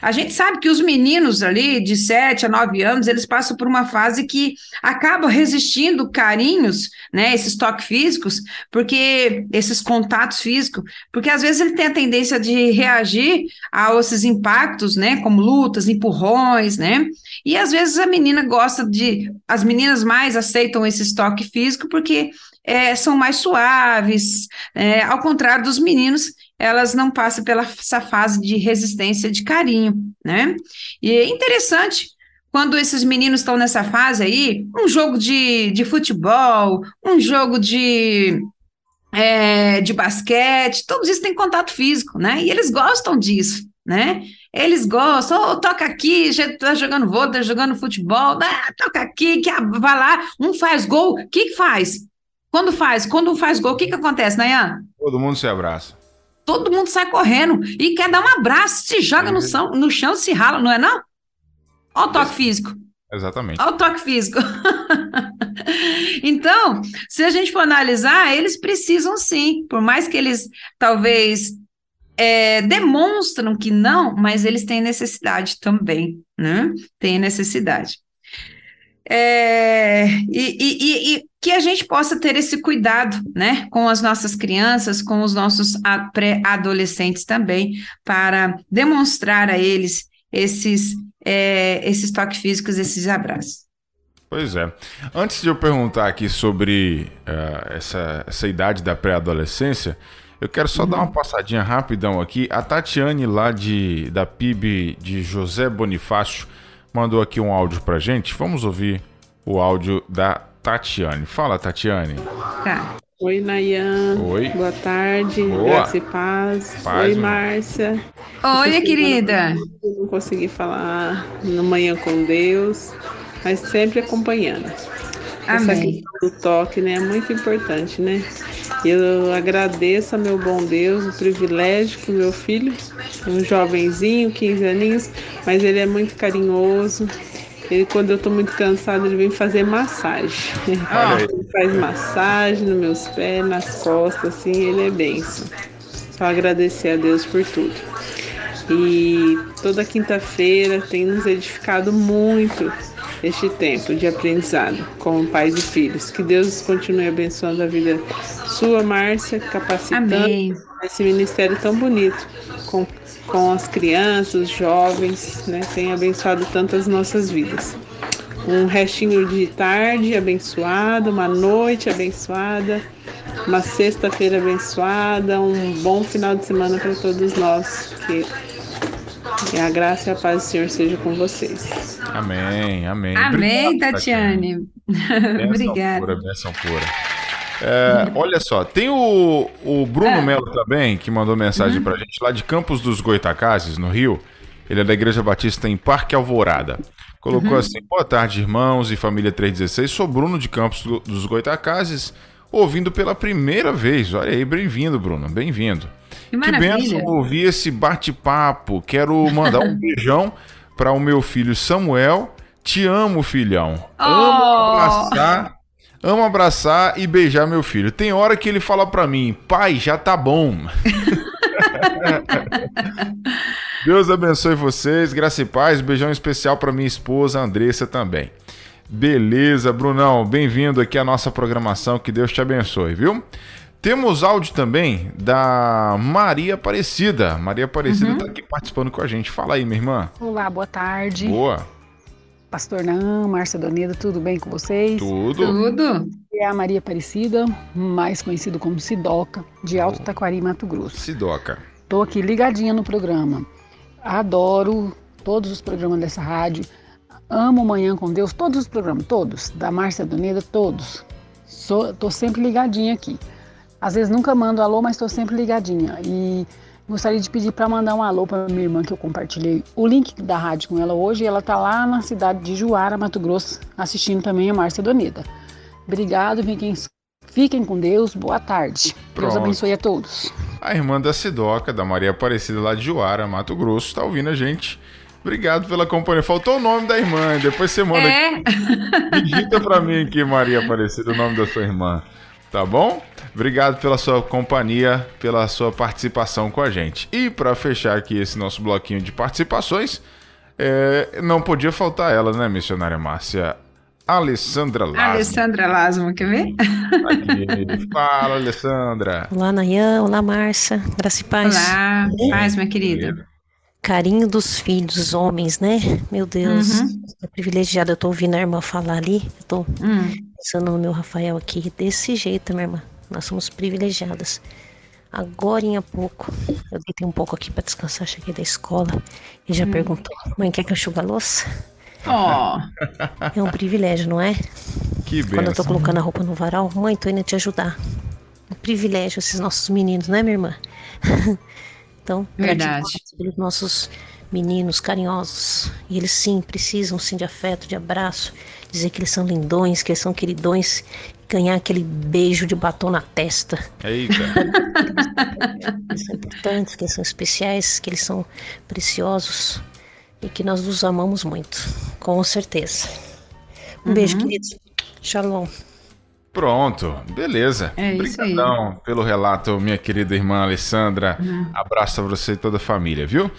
A gente sabe que os meninos ali de 7 a 9 anos, eles passam por uma fase que acabam resistindo carinhos, né, esses toques físicos, porque esses contatos físicos, porque às vezes ele tem a tendência de reagir a esses impactos, né, como lutas, empurrões, né? E às vezes a menina gosta de, as meninas mais aceitam esse toque físico porque é, são mais suaves, é, ao contrário dos meninos elas não passam pela essa fase de resistência de carinho, né? E é interessante quando esses meninos estão nessa fase aí, um jogo de, de futebol, um jogo de, é, de basquete, todos isso tem contato físico, né? E eles gostam disso, né? Eles gostam, oh, toca aqui, já tá jogando vôlei, tá jogando futebol, ah, toca aqui, que vai lá, um faz gol, o que, que faz? Quando faz? Quando faz gol, o que, que acontece, Nayan? Todo mundo se abraça todo mundo sai correndo e quer dar um abraço, se joga no, chão, no chão, se rala, não é não? Olha o toque físico. Exatamente. Olha o toque físico. <laughs> então, se a gente for analisar, eles precisam sim, por mais que eles talvez é, demonstram que não, mas eles têm necessidade também, né? Tem necessidade. É, e, e, e, que a gente possa ter esse cuidado, né, com as nossas crianças, com os nossos pré-adolescentes também, para demonstrar a eles esses, é, esses toques físicos, esses abraços. Pois é. Antes de eu perguntar aqui sobre uh, essa, essa idade da pré-adolescência, eu quero só uhum. dar uma passadinha rapidão aqui. A Tatiane, lá de, da PIB de José Bonifácio, mandou aqui um áudio pra gente. Vamos ouvir o áudio da Tatiane. Fala, Tatiane. Tá. Oi, Nayan. Oi. Boa tarde. Boa. Graça e paz. paz Oi, Márcia. Oi, querida. Não consegui falar no Manhã com Deus, mas sempre acompanhando. Amém. Essa questão do toque né, é muito importante, né? Eu agradeço a meu bom Deus o privilégio que o meu filho, um jovenzinho, 15 aninhos, mas ele é muito carinhoso, ele, quando eu tô muito cansada, ele vem fazer massagem. Ah. Ele faz massagem nos meus pés, nas costas, assim, ele é benção. Só agradecer a Deus por tudo. E toda quinta-feira tem nos edificado muito este tempo de aprendizado como pais e filhos. Que Deus continue abençoando a vida sua, Márcia, capacitando Amém. esse ministério tão bonito com, com as crianças, os jovens, né? Tem abençoado tantas nossas vidas. Um restinho de tarde abençoado, uma noite abençoada, uma sexta-feira abençoada, um bom final de semana para todos nós. Que e a graça e a paz do Senhor seja com vocês. Amém, amém. Amém, Obrigado, Tatiane. <laughs> Obrigada. Pura, bênção pura. É, olha só, tem o, o Bruno é. Melo também, que mandou mensagem uhum. pra gente lá de Campos dos Goitacazes, no Rio. Ele é da Igreja Batista em Parque Alvorada. Colocou uhum. assim: Boa tarde, irmãos e família 316. Sou Bruno de Campos dos Goitacazes, ouvindo pela primeira vez. Olha aí, bem-vindo, Bruno, bem-vindo. Que, que benção ouvir esse bate-papo. Quero mandar um <laughs> beijão para o meu filho Samuel. Te amo, filhão. Oh. Amo abraçar, amo abraçar e beijar meu filho. Tem hora que ele fala para mim, pai, já tá bom. <laughs> Deus abençoe vocês, graça e paz. Beijão especial para minha esposa Andressa também. Beleza, Brunão, bem-vindo aqui à nossa programação. Que Deus te abençoe, viu? Temos áudio também da Maria Aparecida. Maria Aparecida está uhum. aqui participando com a gente. Fala aí, minha irmã. Olá, boa tarde. Boa. Pastor Nan, Márcia Doneda, tudo bem com vocês? Tudo. Tudo. É a Maria Aparecida, mais conhecido como Sidoca, de Alto Taquari, Mato Grosso. Sidoca. Estou aqui ligadinha no programa. Adoro todos os programas dessa rádio. Amo Manhã com Deus, todos os programas, todos. Da Márcia Doneda, todos. Sou, tô sempre ligadinha aqui. Às vezes nunca mando alô, mas estou sempre ligadinha. E gostaria de pedir para mandar um alô para minha irmã que eu compartilhei o link da rádio com ela hoje. ela está lá na cidade de Juara, Mato Grosso, assistindo também a Márcia Doneda. Obrigado, fiquem, fiquem com Deus, boa tarde. Pronto. Deus abençoe a todos. A irmã da Sidoca, da Maria Aparecida lá de Juara, Mato Grosso, está ouvindo a gente. Obrigado pela companhia. Faltou o nome da irmã, depois você manda. É. Digita para mim aqui, Maria Aparecida, o nome da sua irmã. Tá bom? Obrigado pela sua companhia, pela sua participação com a gente. E para fechar aqui esse nosso bloquinho de participações, é, não podia faltar ela, né, missionária Márcia? Alessandra Lasmo. Alessandra Lasmo, quer ver? Aqui. <laughs> Fala, Alessandra. Olá, Nayan. Olá, Márcia. Graça e paz. Olá, paz, minha querida. Carinho dos filhos, homens, né? Meu Deus. Uhum. É privilegiada. Eu tô ouvindo a irmã falar ali. Eu tô uhum. Pensando no meu Rafael aqui. Desse jeito, minha irmã. Nós somos privilegiadas. Agora em pouco, eu deitei um pouco aqui para descansar, cheguei da escola e já hum. perguntou: mãe, quer que eu enxugue a louça? Oh. <laughs> É um privilégio, não é? Que Quando eu tô colocando a roupa no varal, mãe, tô indo te ajudar. Um privilégio esses nossos meninos, né, minha irmã? <laughs> então, verdade. Pelos nossos meninos carinhosos. E eles sim precisam sim de afeto, de abraço, dizer que eles são lindões, que eles são queridões ganhar aquele beijo de batom na testa. Eita. <laughs> eles são importantes, que eles são especiais, que eles são preciosos e que nós os amamos muito, com certeza. Um uhum. beijo, queridos. Shalom. Pronto, beleza. É Obrigadão pelo relato, minha querida irmã Alessandra. Uhum. Abraço a você e toda a família, viu?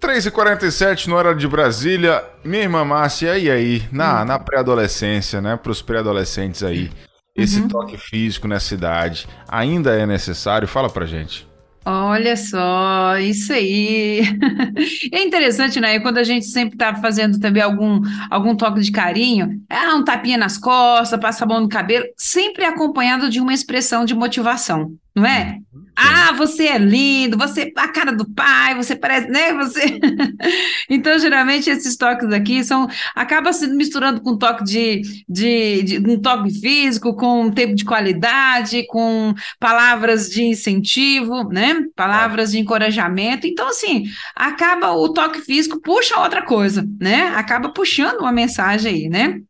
3h47 no hora de Brasília. Minha irmã Márcia, e aí? Na, uhum. na pré-adolescência, né? Para os pré-adolescentes aí. Esse uhum. toque físico nessa idade ainda é necessário? Fala pra gente. Olha só, isso aí. <laughs> É interessante, né? Quando a gente sempre tá fazendo também algum, algum toque de carinho, é um tapinha nas costas, passa a mão no cabelo, sempre acompanhado de uma expressão de motivação, não é? Uhum. Ah, você é lindo, você a cara do pai, você parece, né? Você. <laughs> então, geralmente esses toques aqui são acaba se misturando com toque de, de, de, um toque físico, com tempo de qualidade, com palavras de incentivo, né? Palavras de encorajamento. Então, assim, acaba o toque físico puxa outra coisa, né? Acaba puxando uma mensagem aí, né?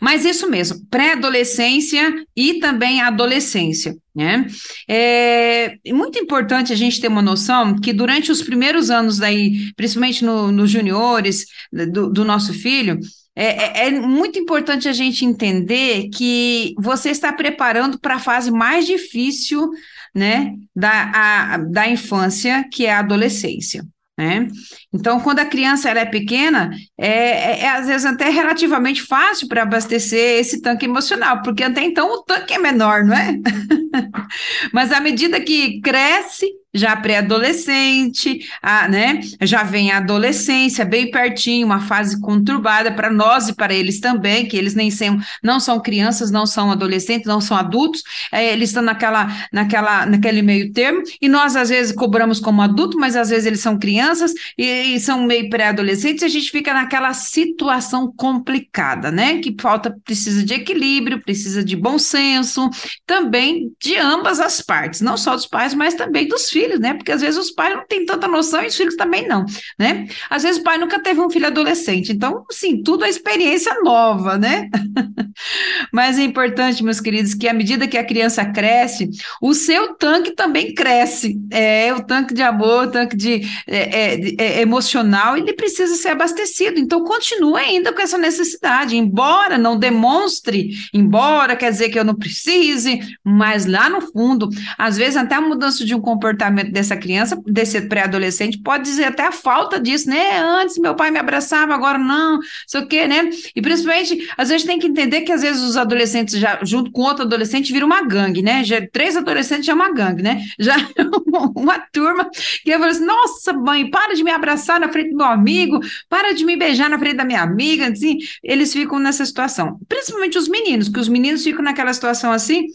Mas isso mesmo, pré-adolescência e também adolescência. Né? É muito importante a gente ter uma noção que durante os primeiros anos daí, principalmente nos no juniores do, do, nosso filho, é, é, é, muito importante a gente entender que você está preparando para a fase mais difícil né, da, a, da infância, que é a adolescência. Né? Então, quando a criança ela é pequena, é, é, é às vezes até relativamente fácil para abastecer esse tanque emocional, porque até então o tanque é menor, não é? <laughs> Mas à medida que cresce, já pré-adolescente, né? Já vem a adolescência, bem pertinho, uma fase conturbada para nós e para eles também, que eles nem são, não são crianças, não são adolescentes, não são adultos, é, eles estão naquela, naquela, naquele meio termo, e nós às vezes cobramos como adulto, mas às vezes eles são crianças e, e são meio pré-adolescentes, e a gente fica naquela situação complicada, né? Que falta, precisa de equilíbrio, precisa de bom senso, também de ambas as partes, não só dos pais, mas também dos filhos filhos, né? Porque às vezes os pais não têm tanta noção e os filhos também não, né? Às vezes o pai nunca teve um filho adolescente, então, sim, tudo é experiência nova, né? <laughs> Mas é importante, meus queridos, que à medida que a criança cresce, o seu tanque também cresce. É o tanque de amor, o tanque de, é, é, é emocional, ele precisa ser abastecido. Então, continue ainda com essa necessidade, embora não demonstre, embora quer dizer que eu não precise, mas lá no fundo, às vezes até a mudança de um comportamento comportamento dessa criança, desse pré-adolescente, pode dizer até a falta disso, né? Antes meu pai me abraçava, agora não, sei o quê, né? E principalmente, às vezes tem que entender que às vezes os adolescentes, já junto com outro adolescente, viram uma gangue, né? Já, três adolescentes já é uma gangue, né? Já <laughs> uma turma que eu falo assim: nossa, mãe, para de me abraçar na frente do meu amigo, para de me beijar na frente da minha amiga, assim, eles ficam nessa situação. Principalmente os meninos, que os meninos ficam naquela situação assim,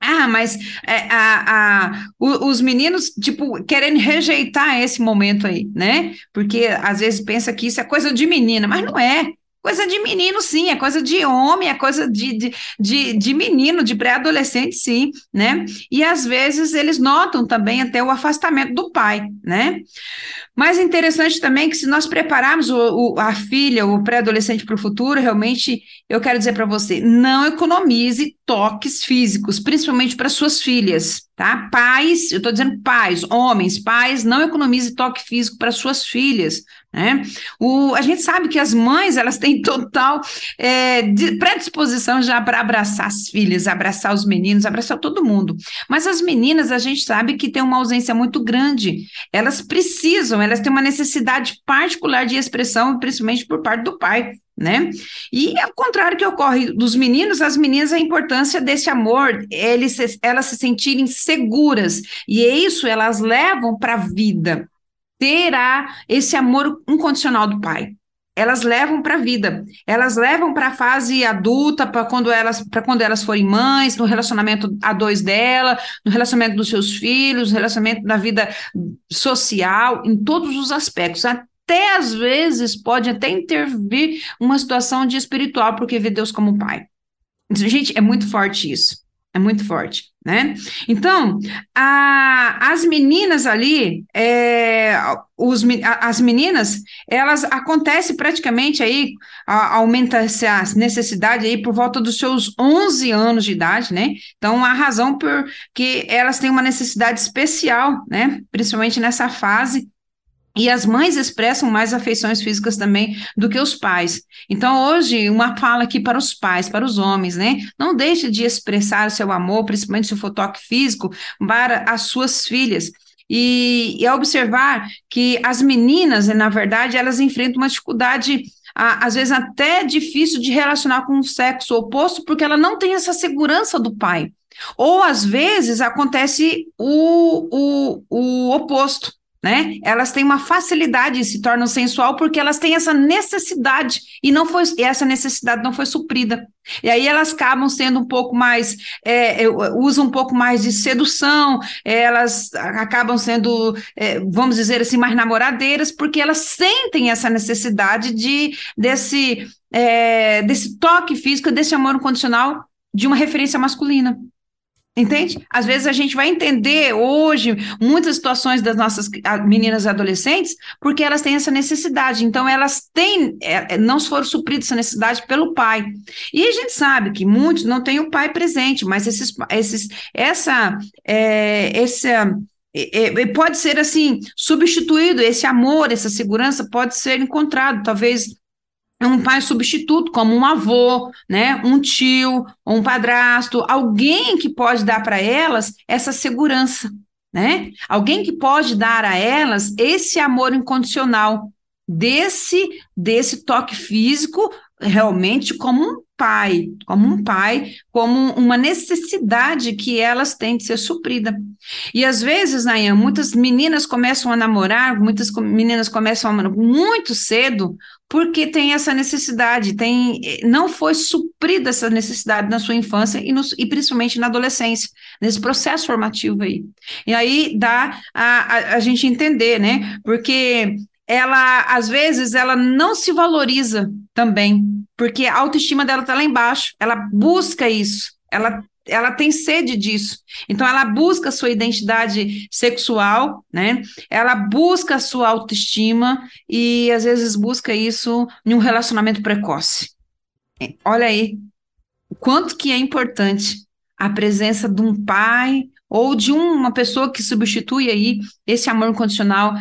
ah, mas é, a, a, os meninos, tipo, querendo rejeitar esse momento aí, né? Porque às vezes pensa que isso é coisa de menina, mas não é. Coisa de menino, sim, é coisa de homem, é coisa de, de, de, de menino, de pré-adolescente, sim, né? E às vezes eles notam também até o afastamento do pai, né? Mas é interessante também que se nós prepararmos o, o, a filha, o pré-adolescente para o futuro, realmente, eu quero dizer para você, não economize toques físicos, principalmente para suas filhas, tá? Pais, eu estou dizendo pais, homens, pais, não economize toque físico para suas filhas, né? O, a gente sabe que as mães elas têm total é, predisposição já para abraçar as filhas, abraçar os meninos, abraçar todo mundo. Mas as meninas a gente sabe que tem uma ausência muito grande. Elas precisam, elas têm uma necessidade particular de expressão, principalmente por parte do pai. Né? E ao contrário que ocorre dos meninos, as meninas, a importância desse amor, eles, elas se sentirem seguras, e é isso elas levam para a vida terá esse amor incondicional do pai. Elas levam para a vida, elas levam para a fase adulta, para quando elas para quando elas forem mães, no relacionamento a dois dela, no relacionamento dos seus filhos, no relacionamento da vida social, em todos os aspectos. Até às vezes pode até intervir uma situação de espiritual, porque vê Deus como pai. Gente, é muito forte isso. É muito forte, né? Então, a, as meninas ali, é, os, as meninas, elas acontece praticamente aí, a, aumenta essa necessidade aí por volta dos seus 11 anos de idade, né? Então, a razão por que elas têm uma necessidade especial, né? Principalmente nessa fase e as mães expressam mais afeições físicas também do que os pais. Então, hoje, uma fala aqui para os pais, para os homens, né? Não deixe de expressar o seu amor, principalmente se for toque físico, para as suas filhas. E, e observar que as meninas, na verdade, elas enfrentam uma dificuldade às vezes até difícil de relacionar com o sexo oposto, porque ela não tem essa segurança do pai. Ou às vezes acontece o, o, o oposto né? Elas têm uma facilidade e se tornam sensual porque elas têm essa necessidade e não foi e essa necessidade não foi suprida. E aí elas acabam sendo um pouco mais é, é usam um pouco mais de sedução, elas acabam sendo, é, vamos dizer assim, mais namoradeiras porque elas sentem essa necessidade de desse é, desse toque físico, desse amor incondicional de uma referência masculina. Entende? Às vezes a gente vai entender hoje muitas situações das nossas meninas e adolescentes porque elas têm essa necessidade. Então, elas têm, é, é, não foram supridas essa necessidade pelo pai. E a gente sabe que muitos não têm o pai presente, mas esses, esses, essa, é, essa é, pode ser assim substituído esse amor, essa segurança pode ser encontrado, talvez um pai substituto, como um avô, né, um tio, um padrasto, alguém que pode dar para elas essa segurança, né? Alguém que pode dar a elas esse amor incondicional, desse desse toque físico realmente como pai, como um pai, como uma necessidade que elas têm de ser suprida. E às vezes, Nayan, muitas meninas começam a namorar, muitas meninas começam a namorar muito cedo, porque tem essa necessidade, tem não foi suprida essa necessidade na sua infância e, no, e principalmente na adolescência, nesse processo formativo aí. E aí dá a, a, a gente entender, né? Porque ela, às vezes, ela não se valoriza também, porque a autoestima dela está lá embaixo, ela busca isso, ela, ela tem sede disso. Então, ela busca a sua identidade sexual, né? Ela busca a sua autoestima e, às vezes, busca isso em um relacionamento precoce. Olha aí, o quanto que é importante a presença de um pai ou de uma pessoa que substitui aí esse amor incondicional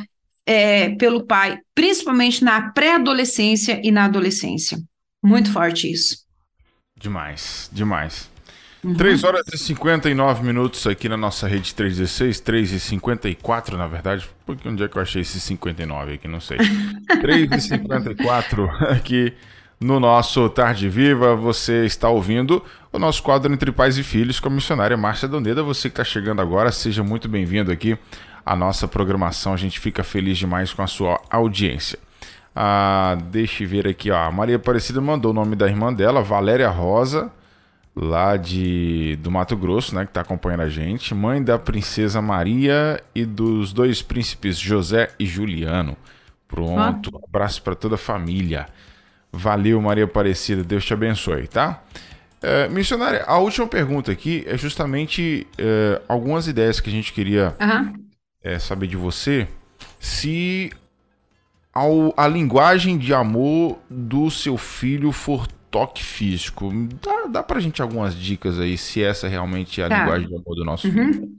é, pelo pai, principalmente na pré-adolescência e na adolescência. Muito forte isso. Demais, demais. Uhum. 3 horas e 59 minutos aqui na nossa rede 316, 3 e 54 na verdade. Porque onde é que eu achei esse 59 aqui? Não sei. <laughs> 3 e 54 aqui no nosso Tarde Viva. Você está ouvindo o nosso quadro Entre Pais e Filhos com a missionária Márcia Doneda. Você que está chegando agora, seja muito bem-vindo aqui a nossa programação. A gente fica feliz demais com a sua audiência. Ah, deixa eu ver aqui, ó. A Maria Aparecida mandou o nome da irmã dela, Valéria Rosa, lá de do Mato Grosso, né, que está acompanhando a gente. Mãe da princesa Maria e dos dois príncipes José e Juliano. Pronto, ah. abraço para toda a família. Valeu, Maria Aparecida, Deus te abençoe, tá? É, missionária, a última pergunta aqui é justamente é, algumas ideias que a gente queria uhum é, saber de você se ao, a linguagem de amor do seu filho for toque físico. Dá, dá pra gente algumas dicas aí, se essa realmente é a tá. linguagem de amor do nosso uhum. filho.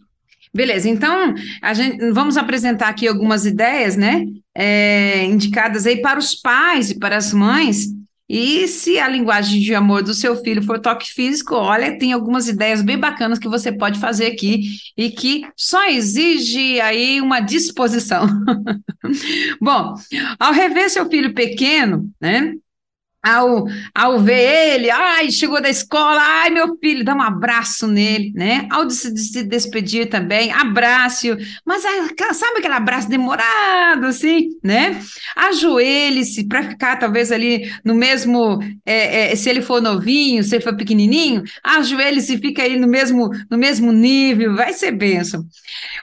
Beleza, então a gente vamos apresentar aqui algumas ideias, né? É, indicadas aí para os pais e para as mães e se a linguagem de amor do seu filho for toque físico, olha, tem algumas ideias bem bacanas que você pode fazer aqui e que só exige aí uma disposição. <laughs> Bom, ao rever seu filho pequeno, né? Ao, ao ver ele, ai, chegou da escola, ai, meu filho, dá um abraço nele, né? Ao se, se despedir também, abraço, mas sabe aquele abraço demorado, assim, né? Ajoelhe-se para ficar talvez ali no mesmo, é, é, se ele for novinho, se ele for pequenininho, ajoelhe-se e fica aí no mesmo, no mesmo nível, vai ser benção.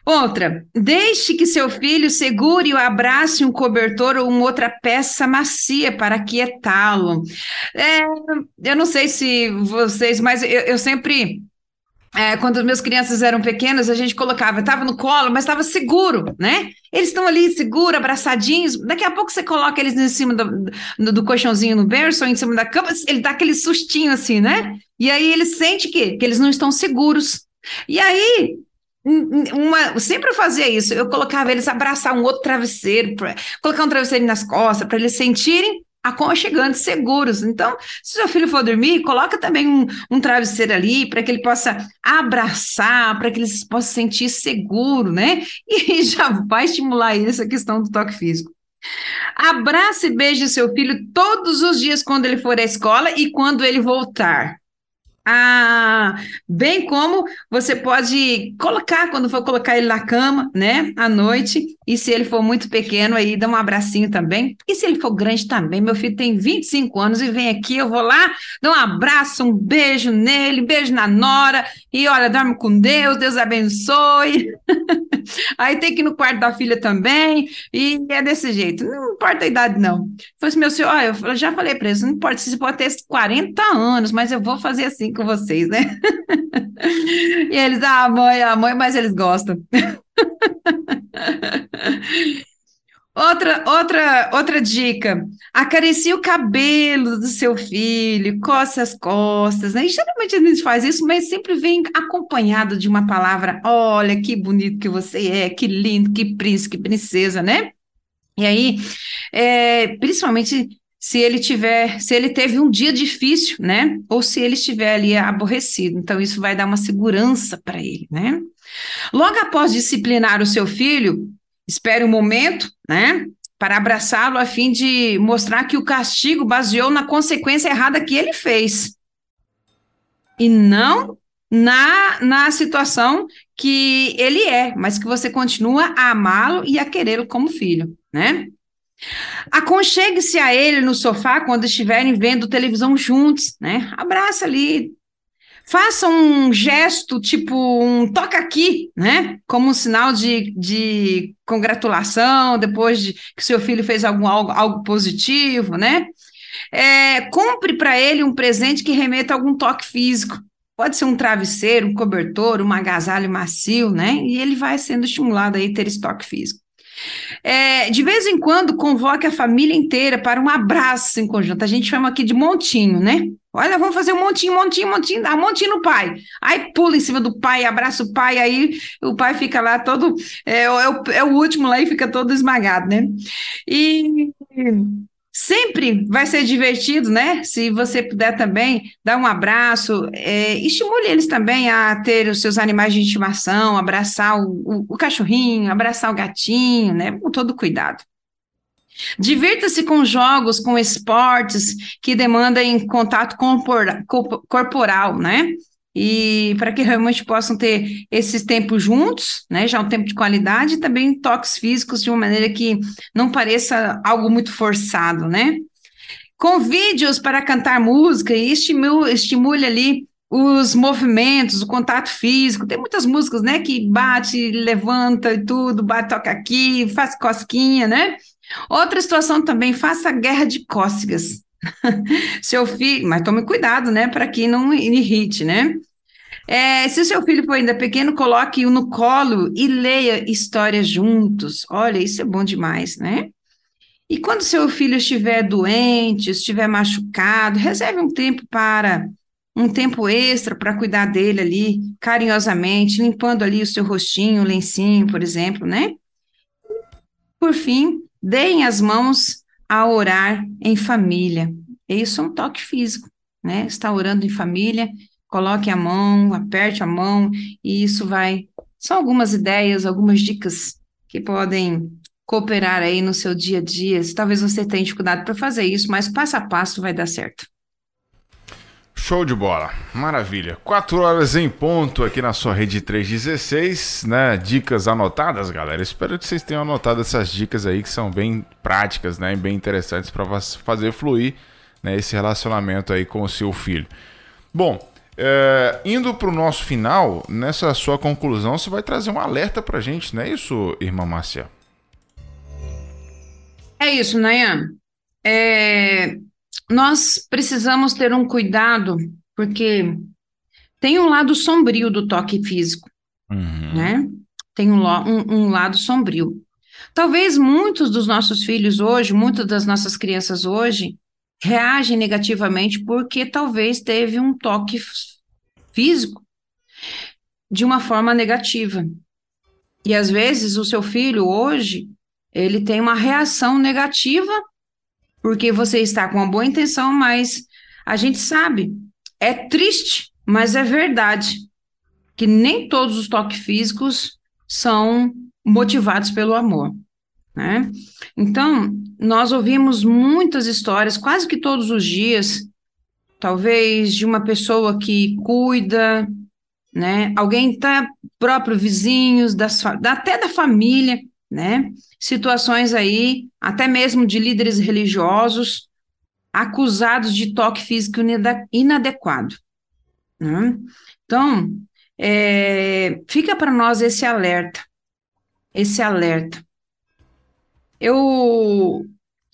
Outra, deixe que seu filho segure o abraço um cobertor ou uma outra peça macia para é, eu não sei se vocês, mas eu, eu sempre. É, quando meus crianças eram pequenas, a gente colocava, estava no colo, mas estava seguro, né? Eles estão ali seguro, abraçadinhos. Daqui a pouco você coloca eles em cima do, do, do, colchãozinho no berço ou em cima da cama, ele dá aquele sustinho assim, né? E aí ele sente que, que eles não estão seguros. E aí uma, sempre fazia isso. Eu colocava eles abraçar um outro travesseiro, pra, colocar um travesseiro nas costas, para eles sentirem aconchegantes, seguros. Então, se seu filho for dormir, coloca também um, um travesseiro ali para que ele possa abraçar, para que ele possa sentir seguro, né? <laughs> E já vai estimular essa questão do toque físico. Abrace e beije seu filho todos os dias quando ele for à escola e quando ele voltar. Ah, bem como você pode colocar, quando for colocar ele na cama, né, à noite, e se ele for muito pequeno, aí dá um abracinho também. E se ele for grande também, meu filho tem 25 anos e vem aqui, eu vou lá, dou um abraço, um beijo nele, beijo na nora, e olha, dorme com Deus, Deus abençoe. <laughs> aí tem que ir no quarto da filha também, e é desse jeito. Não importa a idade, não. Falei assim, meu senhor, olha, eu já falei para ele, não importa se você pode ter 40 anos, mas eu vou fazer assim com vocês, né? e eles, ah, mãe, a mãe, mas eles gostam. Outra, outra, outra dica: acaricie o cabelo do seu filho, coce as costas, né? E geralmente a gente faz isso, mas sempre vem acompanhado de uma palavra: olha, que bonito que você é, que lindo, que príncipe, que princesa, né? E aí, é, principalmente se ele tiver, se ele teve um dia difícil, né? Ou se ele estiver ali aborrecido. Então, isso vai dar uma segurança para ele, né? Logo após disciplinar o seu filho, espere um momento, né? Para abraçá-lo a fim de mostrar que o castigo baseou na consequência errada que ele fez. E não na, na situação que ele é, mas que você continua a amá-lo e a querê-lo como filho, né? Aconchegue-se a ele no sofá quando estiverem vendo televisão juntos, né? Abraça ali. Faça um gesto, tipo um toca aqui, né? Como um sinal de, de congratulação, depois de que seu filho fez algum, algo, algo positivo, né? É, compre para ele um presente que remeta a algum toque físico. Pode ser um travesseiro, um cobertor, um agasalho macio, né? E ele vai sendo estimulado aí a ter estoque físico. É, de vez em quando, convoque a família inteira para um abraço em conjunto. A gente chama aqui de montinho, né? Olha, vamos fazer um montinho, montinho, montinho, dá um montinho no pai. Aí pula em cima do pai, abraça o pai, aí o pai fica lá todo. É, é, o, é o último lá e fica todo esmagado, né? E Sempre vai ser divertido, né? Se você puder também dar um abraço, é, estimule eles também a ter os seus animais de estimação, abraçar o, o, o cachorrinho, abraçar o gatinho, né? Com todo cuidado. Divirta-se com jogos, com esportes que demandam contato corporal, né? E para que realmente possam ter esses tempos juntos, né, já um tempo de qualidade, e também toques físicos de uma maneira que não pareça algo muito forçado, né? Convide-os para cantar música e estimule, estimule ali os movimentos, o contato físico. Tem muitas músicas, né, que bate, levanta e tudo, bate, toca aqui, faz cosquinha, né? Outra situação também, faça guerra de cócegas. <laughs> seu filho, mas tome cuidado, né, para que não irrite, né? É, se o seu filho for ainda pequeno, coloque-o no colo e leia histórias juntos. Olha, isso é bom demais, né? E quando seu filho estiver doente, estiver machucado, reserve um tempo para um tempo extra para cuidar dele ali, carinhosamente, limpando ali o seu rostinho, o lencinho, por exemplo, né? Por fim, deem as mãos a orar em família. Isso é um toque físico, né? Está orando em família coloque a mão, aperte a mão, e isso vai. São algumas ideias, algumas dicas que podem cooperar aí no seu dia a dia. Talvez você tenha dificuldade para fazer isso, mas passo a passo vai dar certo. Show de bola, maravilha. Quatro horas em ponto aqui na sua rede 316, né? Dicas anotadas, galera. Espero que vocês tenham anotado essas dicas aí que são bem práticas, né? E bem interessantes para fazer fluir né, esse relacionamento aí com o seu filho. Bom, é, indo para o nosso final, nessa sua conclusão, você vai trazer um alerta para a gente, não é isso, irmã Márcia? É isso, Nayan. É, nós precisamos ter um cuidado, porque tem um lado sombrio do toque físico, uhum. né? Tem um, um, um lado sombrio. Talvez muitos dos nossos filhos hoje, muitas das nossas crianças hoje, reagem negativamente porque talvez teve um toque físico de uma forma negativa. E às vezes o seu filho hoje, ele tem uma reação negativa porque você está com uma boa intenção, mas a gente sabe, é triste, mas é verdade que nem todos os toques físicos são motivados pelo amor. Né? Então, nós ouvimos muitas histórias, quase que todos os dias, talvez de uma pessoa que cuida, né? Alguém tá próprio vizinhos, das, até da família, né? Situações aí, até mesmo de líderes religiosos acusados de toque físico inadequado. Né? Então, é, fica para nós esse alerta, esse alerta. Eu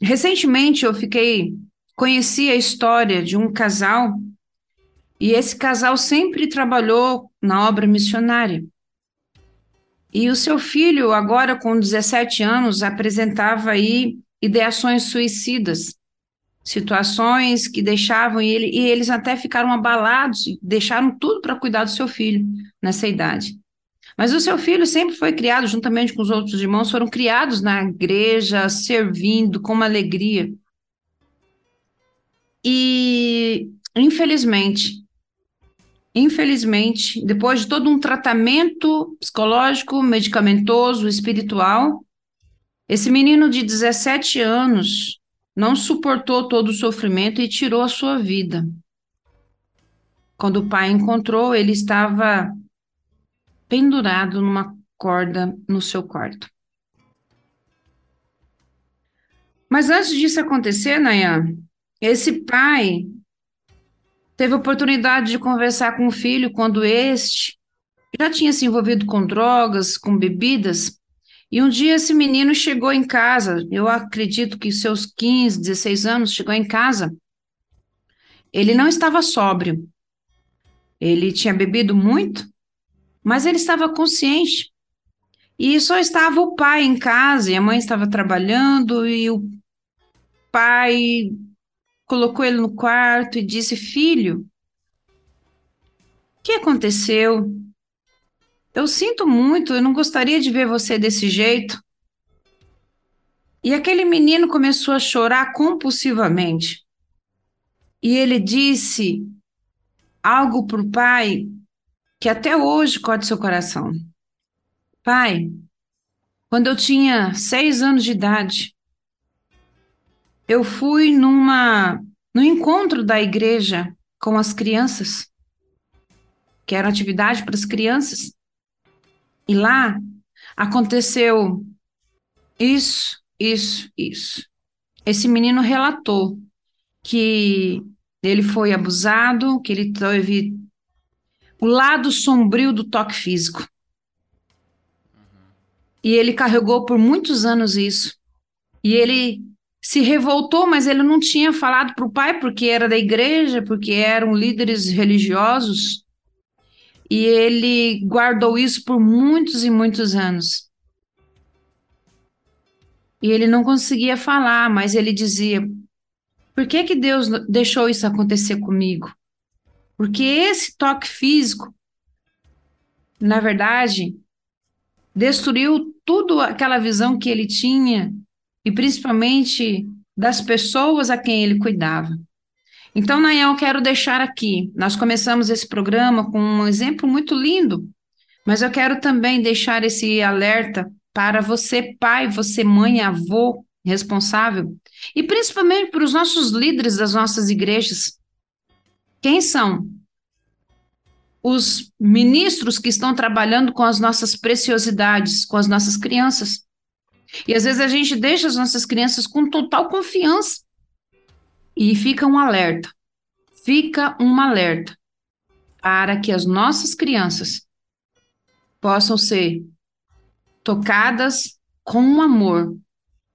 recentemente eu fiquei conheci a história de um casal e esse casal sempre trabalhou na obra missionária. E o seu filho, agora com 17 anos, apresentava aí ideações suicidas, situações que deixavam ele, e eles até ficaram abalados, deixaram tudo para cuidar do seu filho nessa idade. Mas o seu filho sempre foi criado, juntamente com os outros irmãos, foram criados na igreja, servindo com uma alegria. E, infelizmente, infelizmente, depois de todo um tratamento psicológico, medicamentoso, espiritual, esse menino de 17 anos não suportou todo o sofrimento e tirou a sua vida. Quando o pai encontrou, ele estava pendurado numa corda no seu quarto. Mas antes disso acontecer, Nayan, esse pai teve a oportunidade de conversar com o filho quando este já tinha se envolvido com drogas, com bebidas, e um dia esse menino chegou em casa, eu acredito que seus 15, 16 anos, chegou em casa. Ele não estava sóbrio. Ele tinha bebido muito, mas ele estava consciente. E só estava o pai em casa, e a mãe estava trabalhando, e o pai colocou ele no quarto e disse: Filho, o que aconteceu? Eu sinto muito, eu não gostaria de ver você desse jeito. E aquele menino começou a chorar compulsivamente. E ele disse algo para o pai que até hoje corta seu coração. Pai, quando eu tinha seis anos de idade, eu fui numa no encontro da igreja com as crianças, que era atividade para as crianças. E lá aconteceu isso, isso, isso. Esse menino relatou que ele foi abusado, que ele teve o lado sombrio do toque físico. E ele carregou por muitos anos isso. E ele se revoltou, mas ele não tinha falado para o pai porque era da igreja, porque eram líderes religiosos. E ele guardou isso por muitos e muitos anos. E ele não conseguia falar, mas ele dizia: Por que, que Deus deixou isso acontecer comigo? Porque esse toque físico, na verdade, destruiu tudo aquela visão que ele tinha e principalmente das pessoas a quem ele cuidava. Então, Nayan, eu quero deixar aqui. Nós começamos esse programa com um exemplo muito lindo, mas eu quero também deixar esse alerta para você, pai, você, mãe, avô responsável, e principalmente para os nossos líderes das nossas igrejas. Quem são? Os ministros que estão trabalhando com as nossas preciosidades, com as nossas crianças. E às vezes a gente deixa as nossas crianças com total confiança. E fica um alerta. Fica um alerta para que as nossas crianças possam ser tocadas com amor,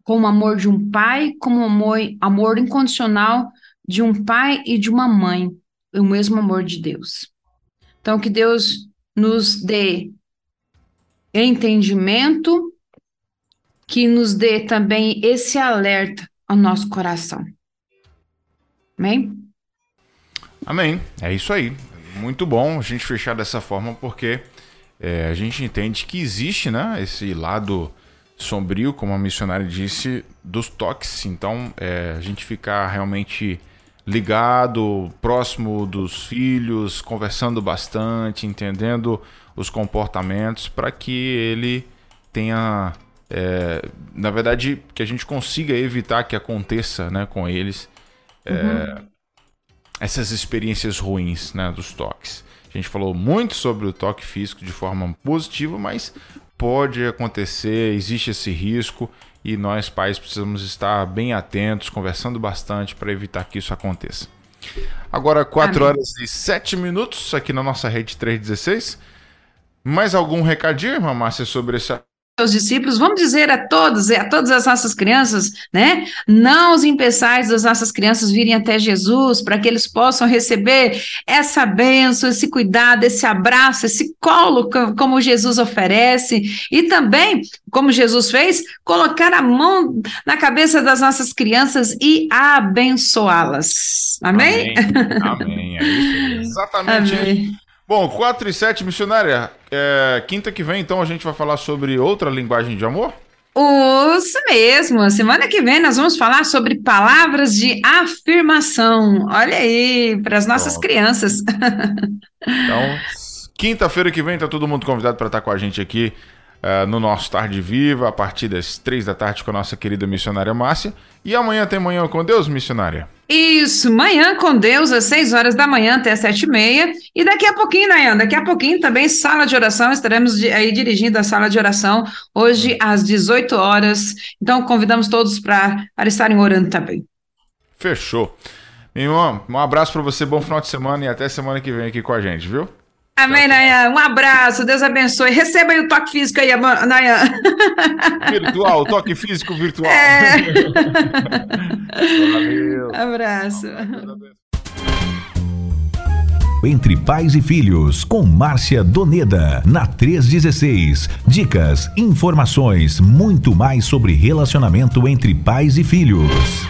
com o amor de um pai, com o amor, amor incondicional de um pai e de uma mãe, o mesmo amor de Deus. Então, que Deus nos dê entendimento que nos dê também esse alerta ao nosso coração. Amém? Amém. É isso aí. Muito bom a gente fechar dessa forma, porque é, a gente entende que existe né, esse lado sombrio, como a missionária disse, dos toques. Então, é, a gente ficar realmente ligado, próximo dos filhos, conversando bastante, entendendo os comportamentos, para que ele tenha é, na verdade, que a gente consiga evitar que aconteça né, com eles é, uhum. essas experiências ruins né, dos toques. A gente falou muito sobre o toque físico de forma positiva, mas pode acontecer, existe esse risco e nós pais precisamos estar bem atentos, conversando bastante para evitar que isso aconteça. Agora, 4 horas e 7 minutos aqui na nossa rede 316. Mais algum recadinho, irmã Márcia, sobre esse seus discípulos, vamos dizer a todos, a todas as nossas crianças, né? Não os impeçais das nossas crianças virem até Jesus, para que eles possam receber essa bênção, esse cuidado, esse abraço, esse colo, como Jesus oferece, e também, como Jesus fez, colocar a mão na cabeça das nossas crianças e abençoá-las. Amém? Amém. Amém. É isso. Exatamente. Amém. Bom, 4 e 7, missionária. É, quinta que vem, então, a gente vai falar sobre outra linguagem de amor? Isso mesmo. Semana que vem nós vamos falar sobre palavras de afirmação. Olha aí, para as nossas Bom. crianças. Então, <laughs> quinta-feira que vem está todo mundo convidado para estar com a gente aqui uh, no nosso Tarde Viva, a partir das três da tarde com a nossa querida missionária Márcia. E amanhã tem Manhã com Deus, missionária? Isso, Manhã com Deus, às 6 horas da manhã até as 7 e meia. E daqui a pouquinho, Nayan, daqui a pouquinho também sala de oração, estaremos aí dirigindo a sala de oração, hoje às 18 horas. Então, convidamos todos para estarem orando também. Fechou. Meu irmão, um abraço para você, bom final de semana e até semana que vem aqui com a gente, viu? Amém, Nayan. Um abraço, Deus abençoe. Receba aí o toque físico aí, Nayan. <laughs> Virtual, toque físico virtual. É. Valeu. Abraço. Entre Pais e Filhos, com Márcia Doneda, na 316. Dicas, informações, muito mais sobre relacionamento entre pais e filhos.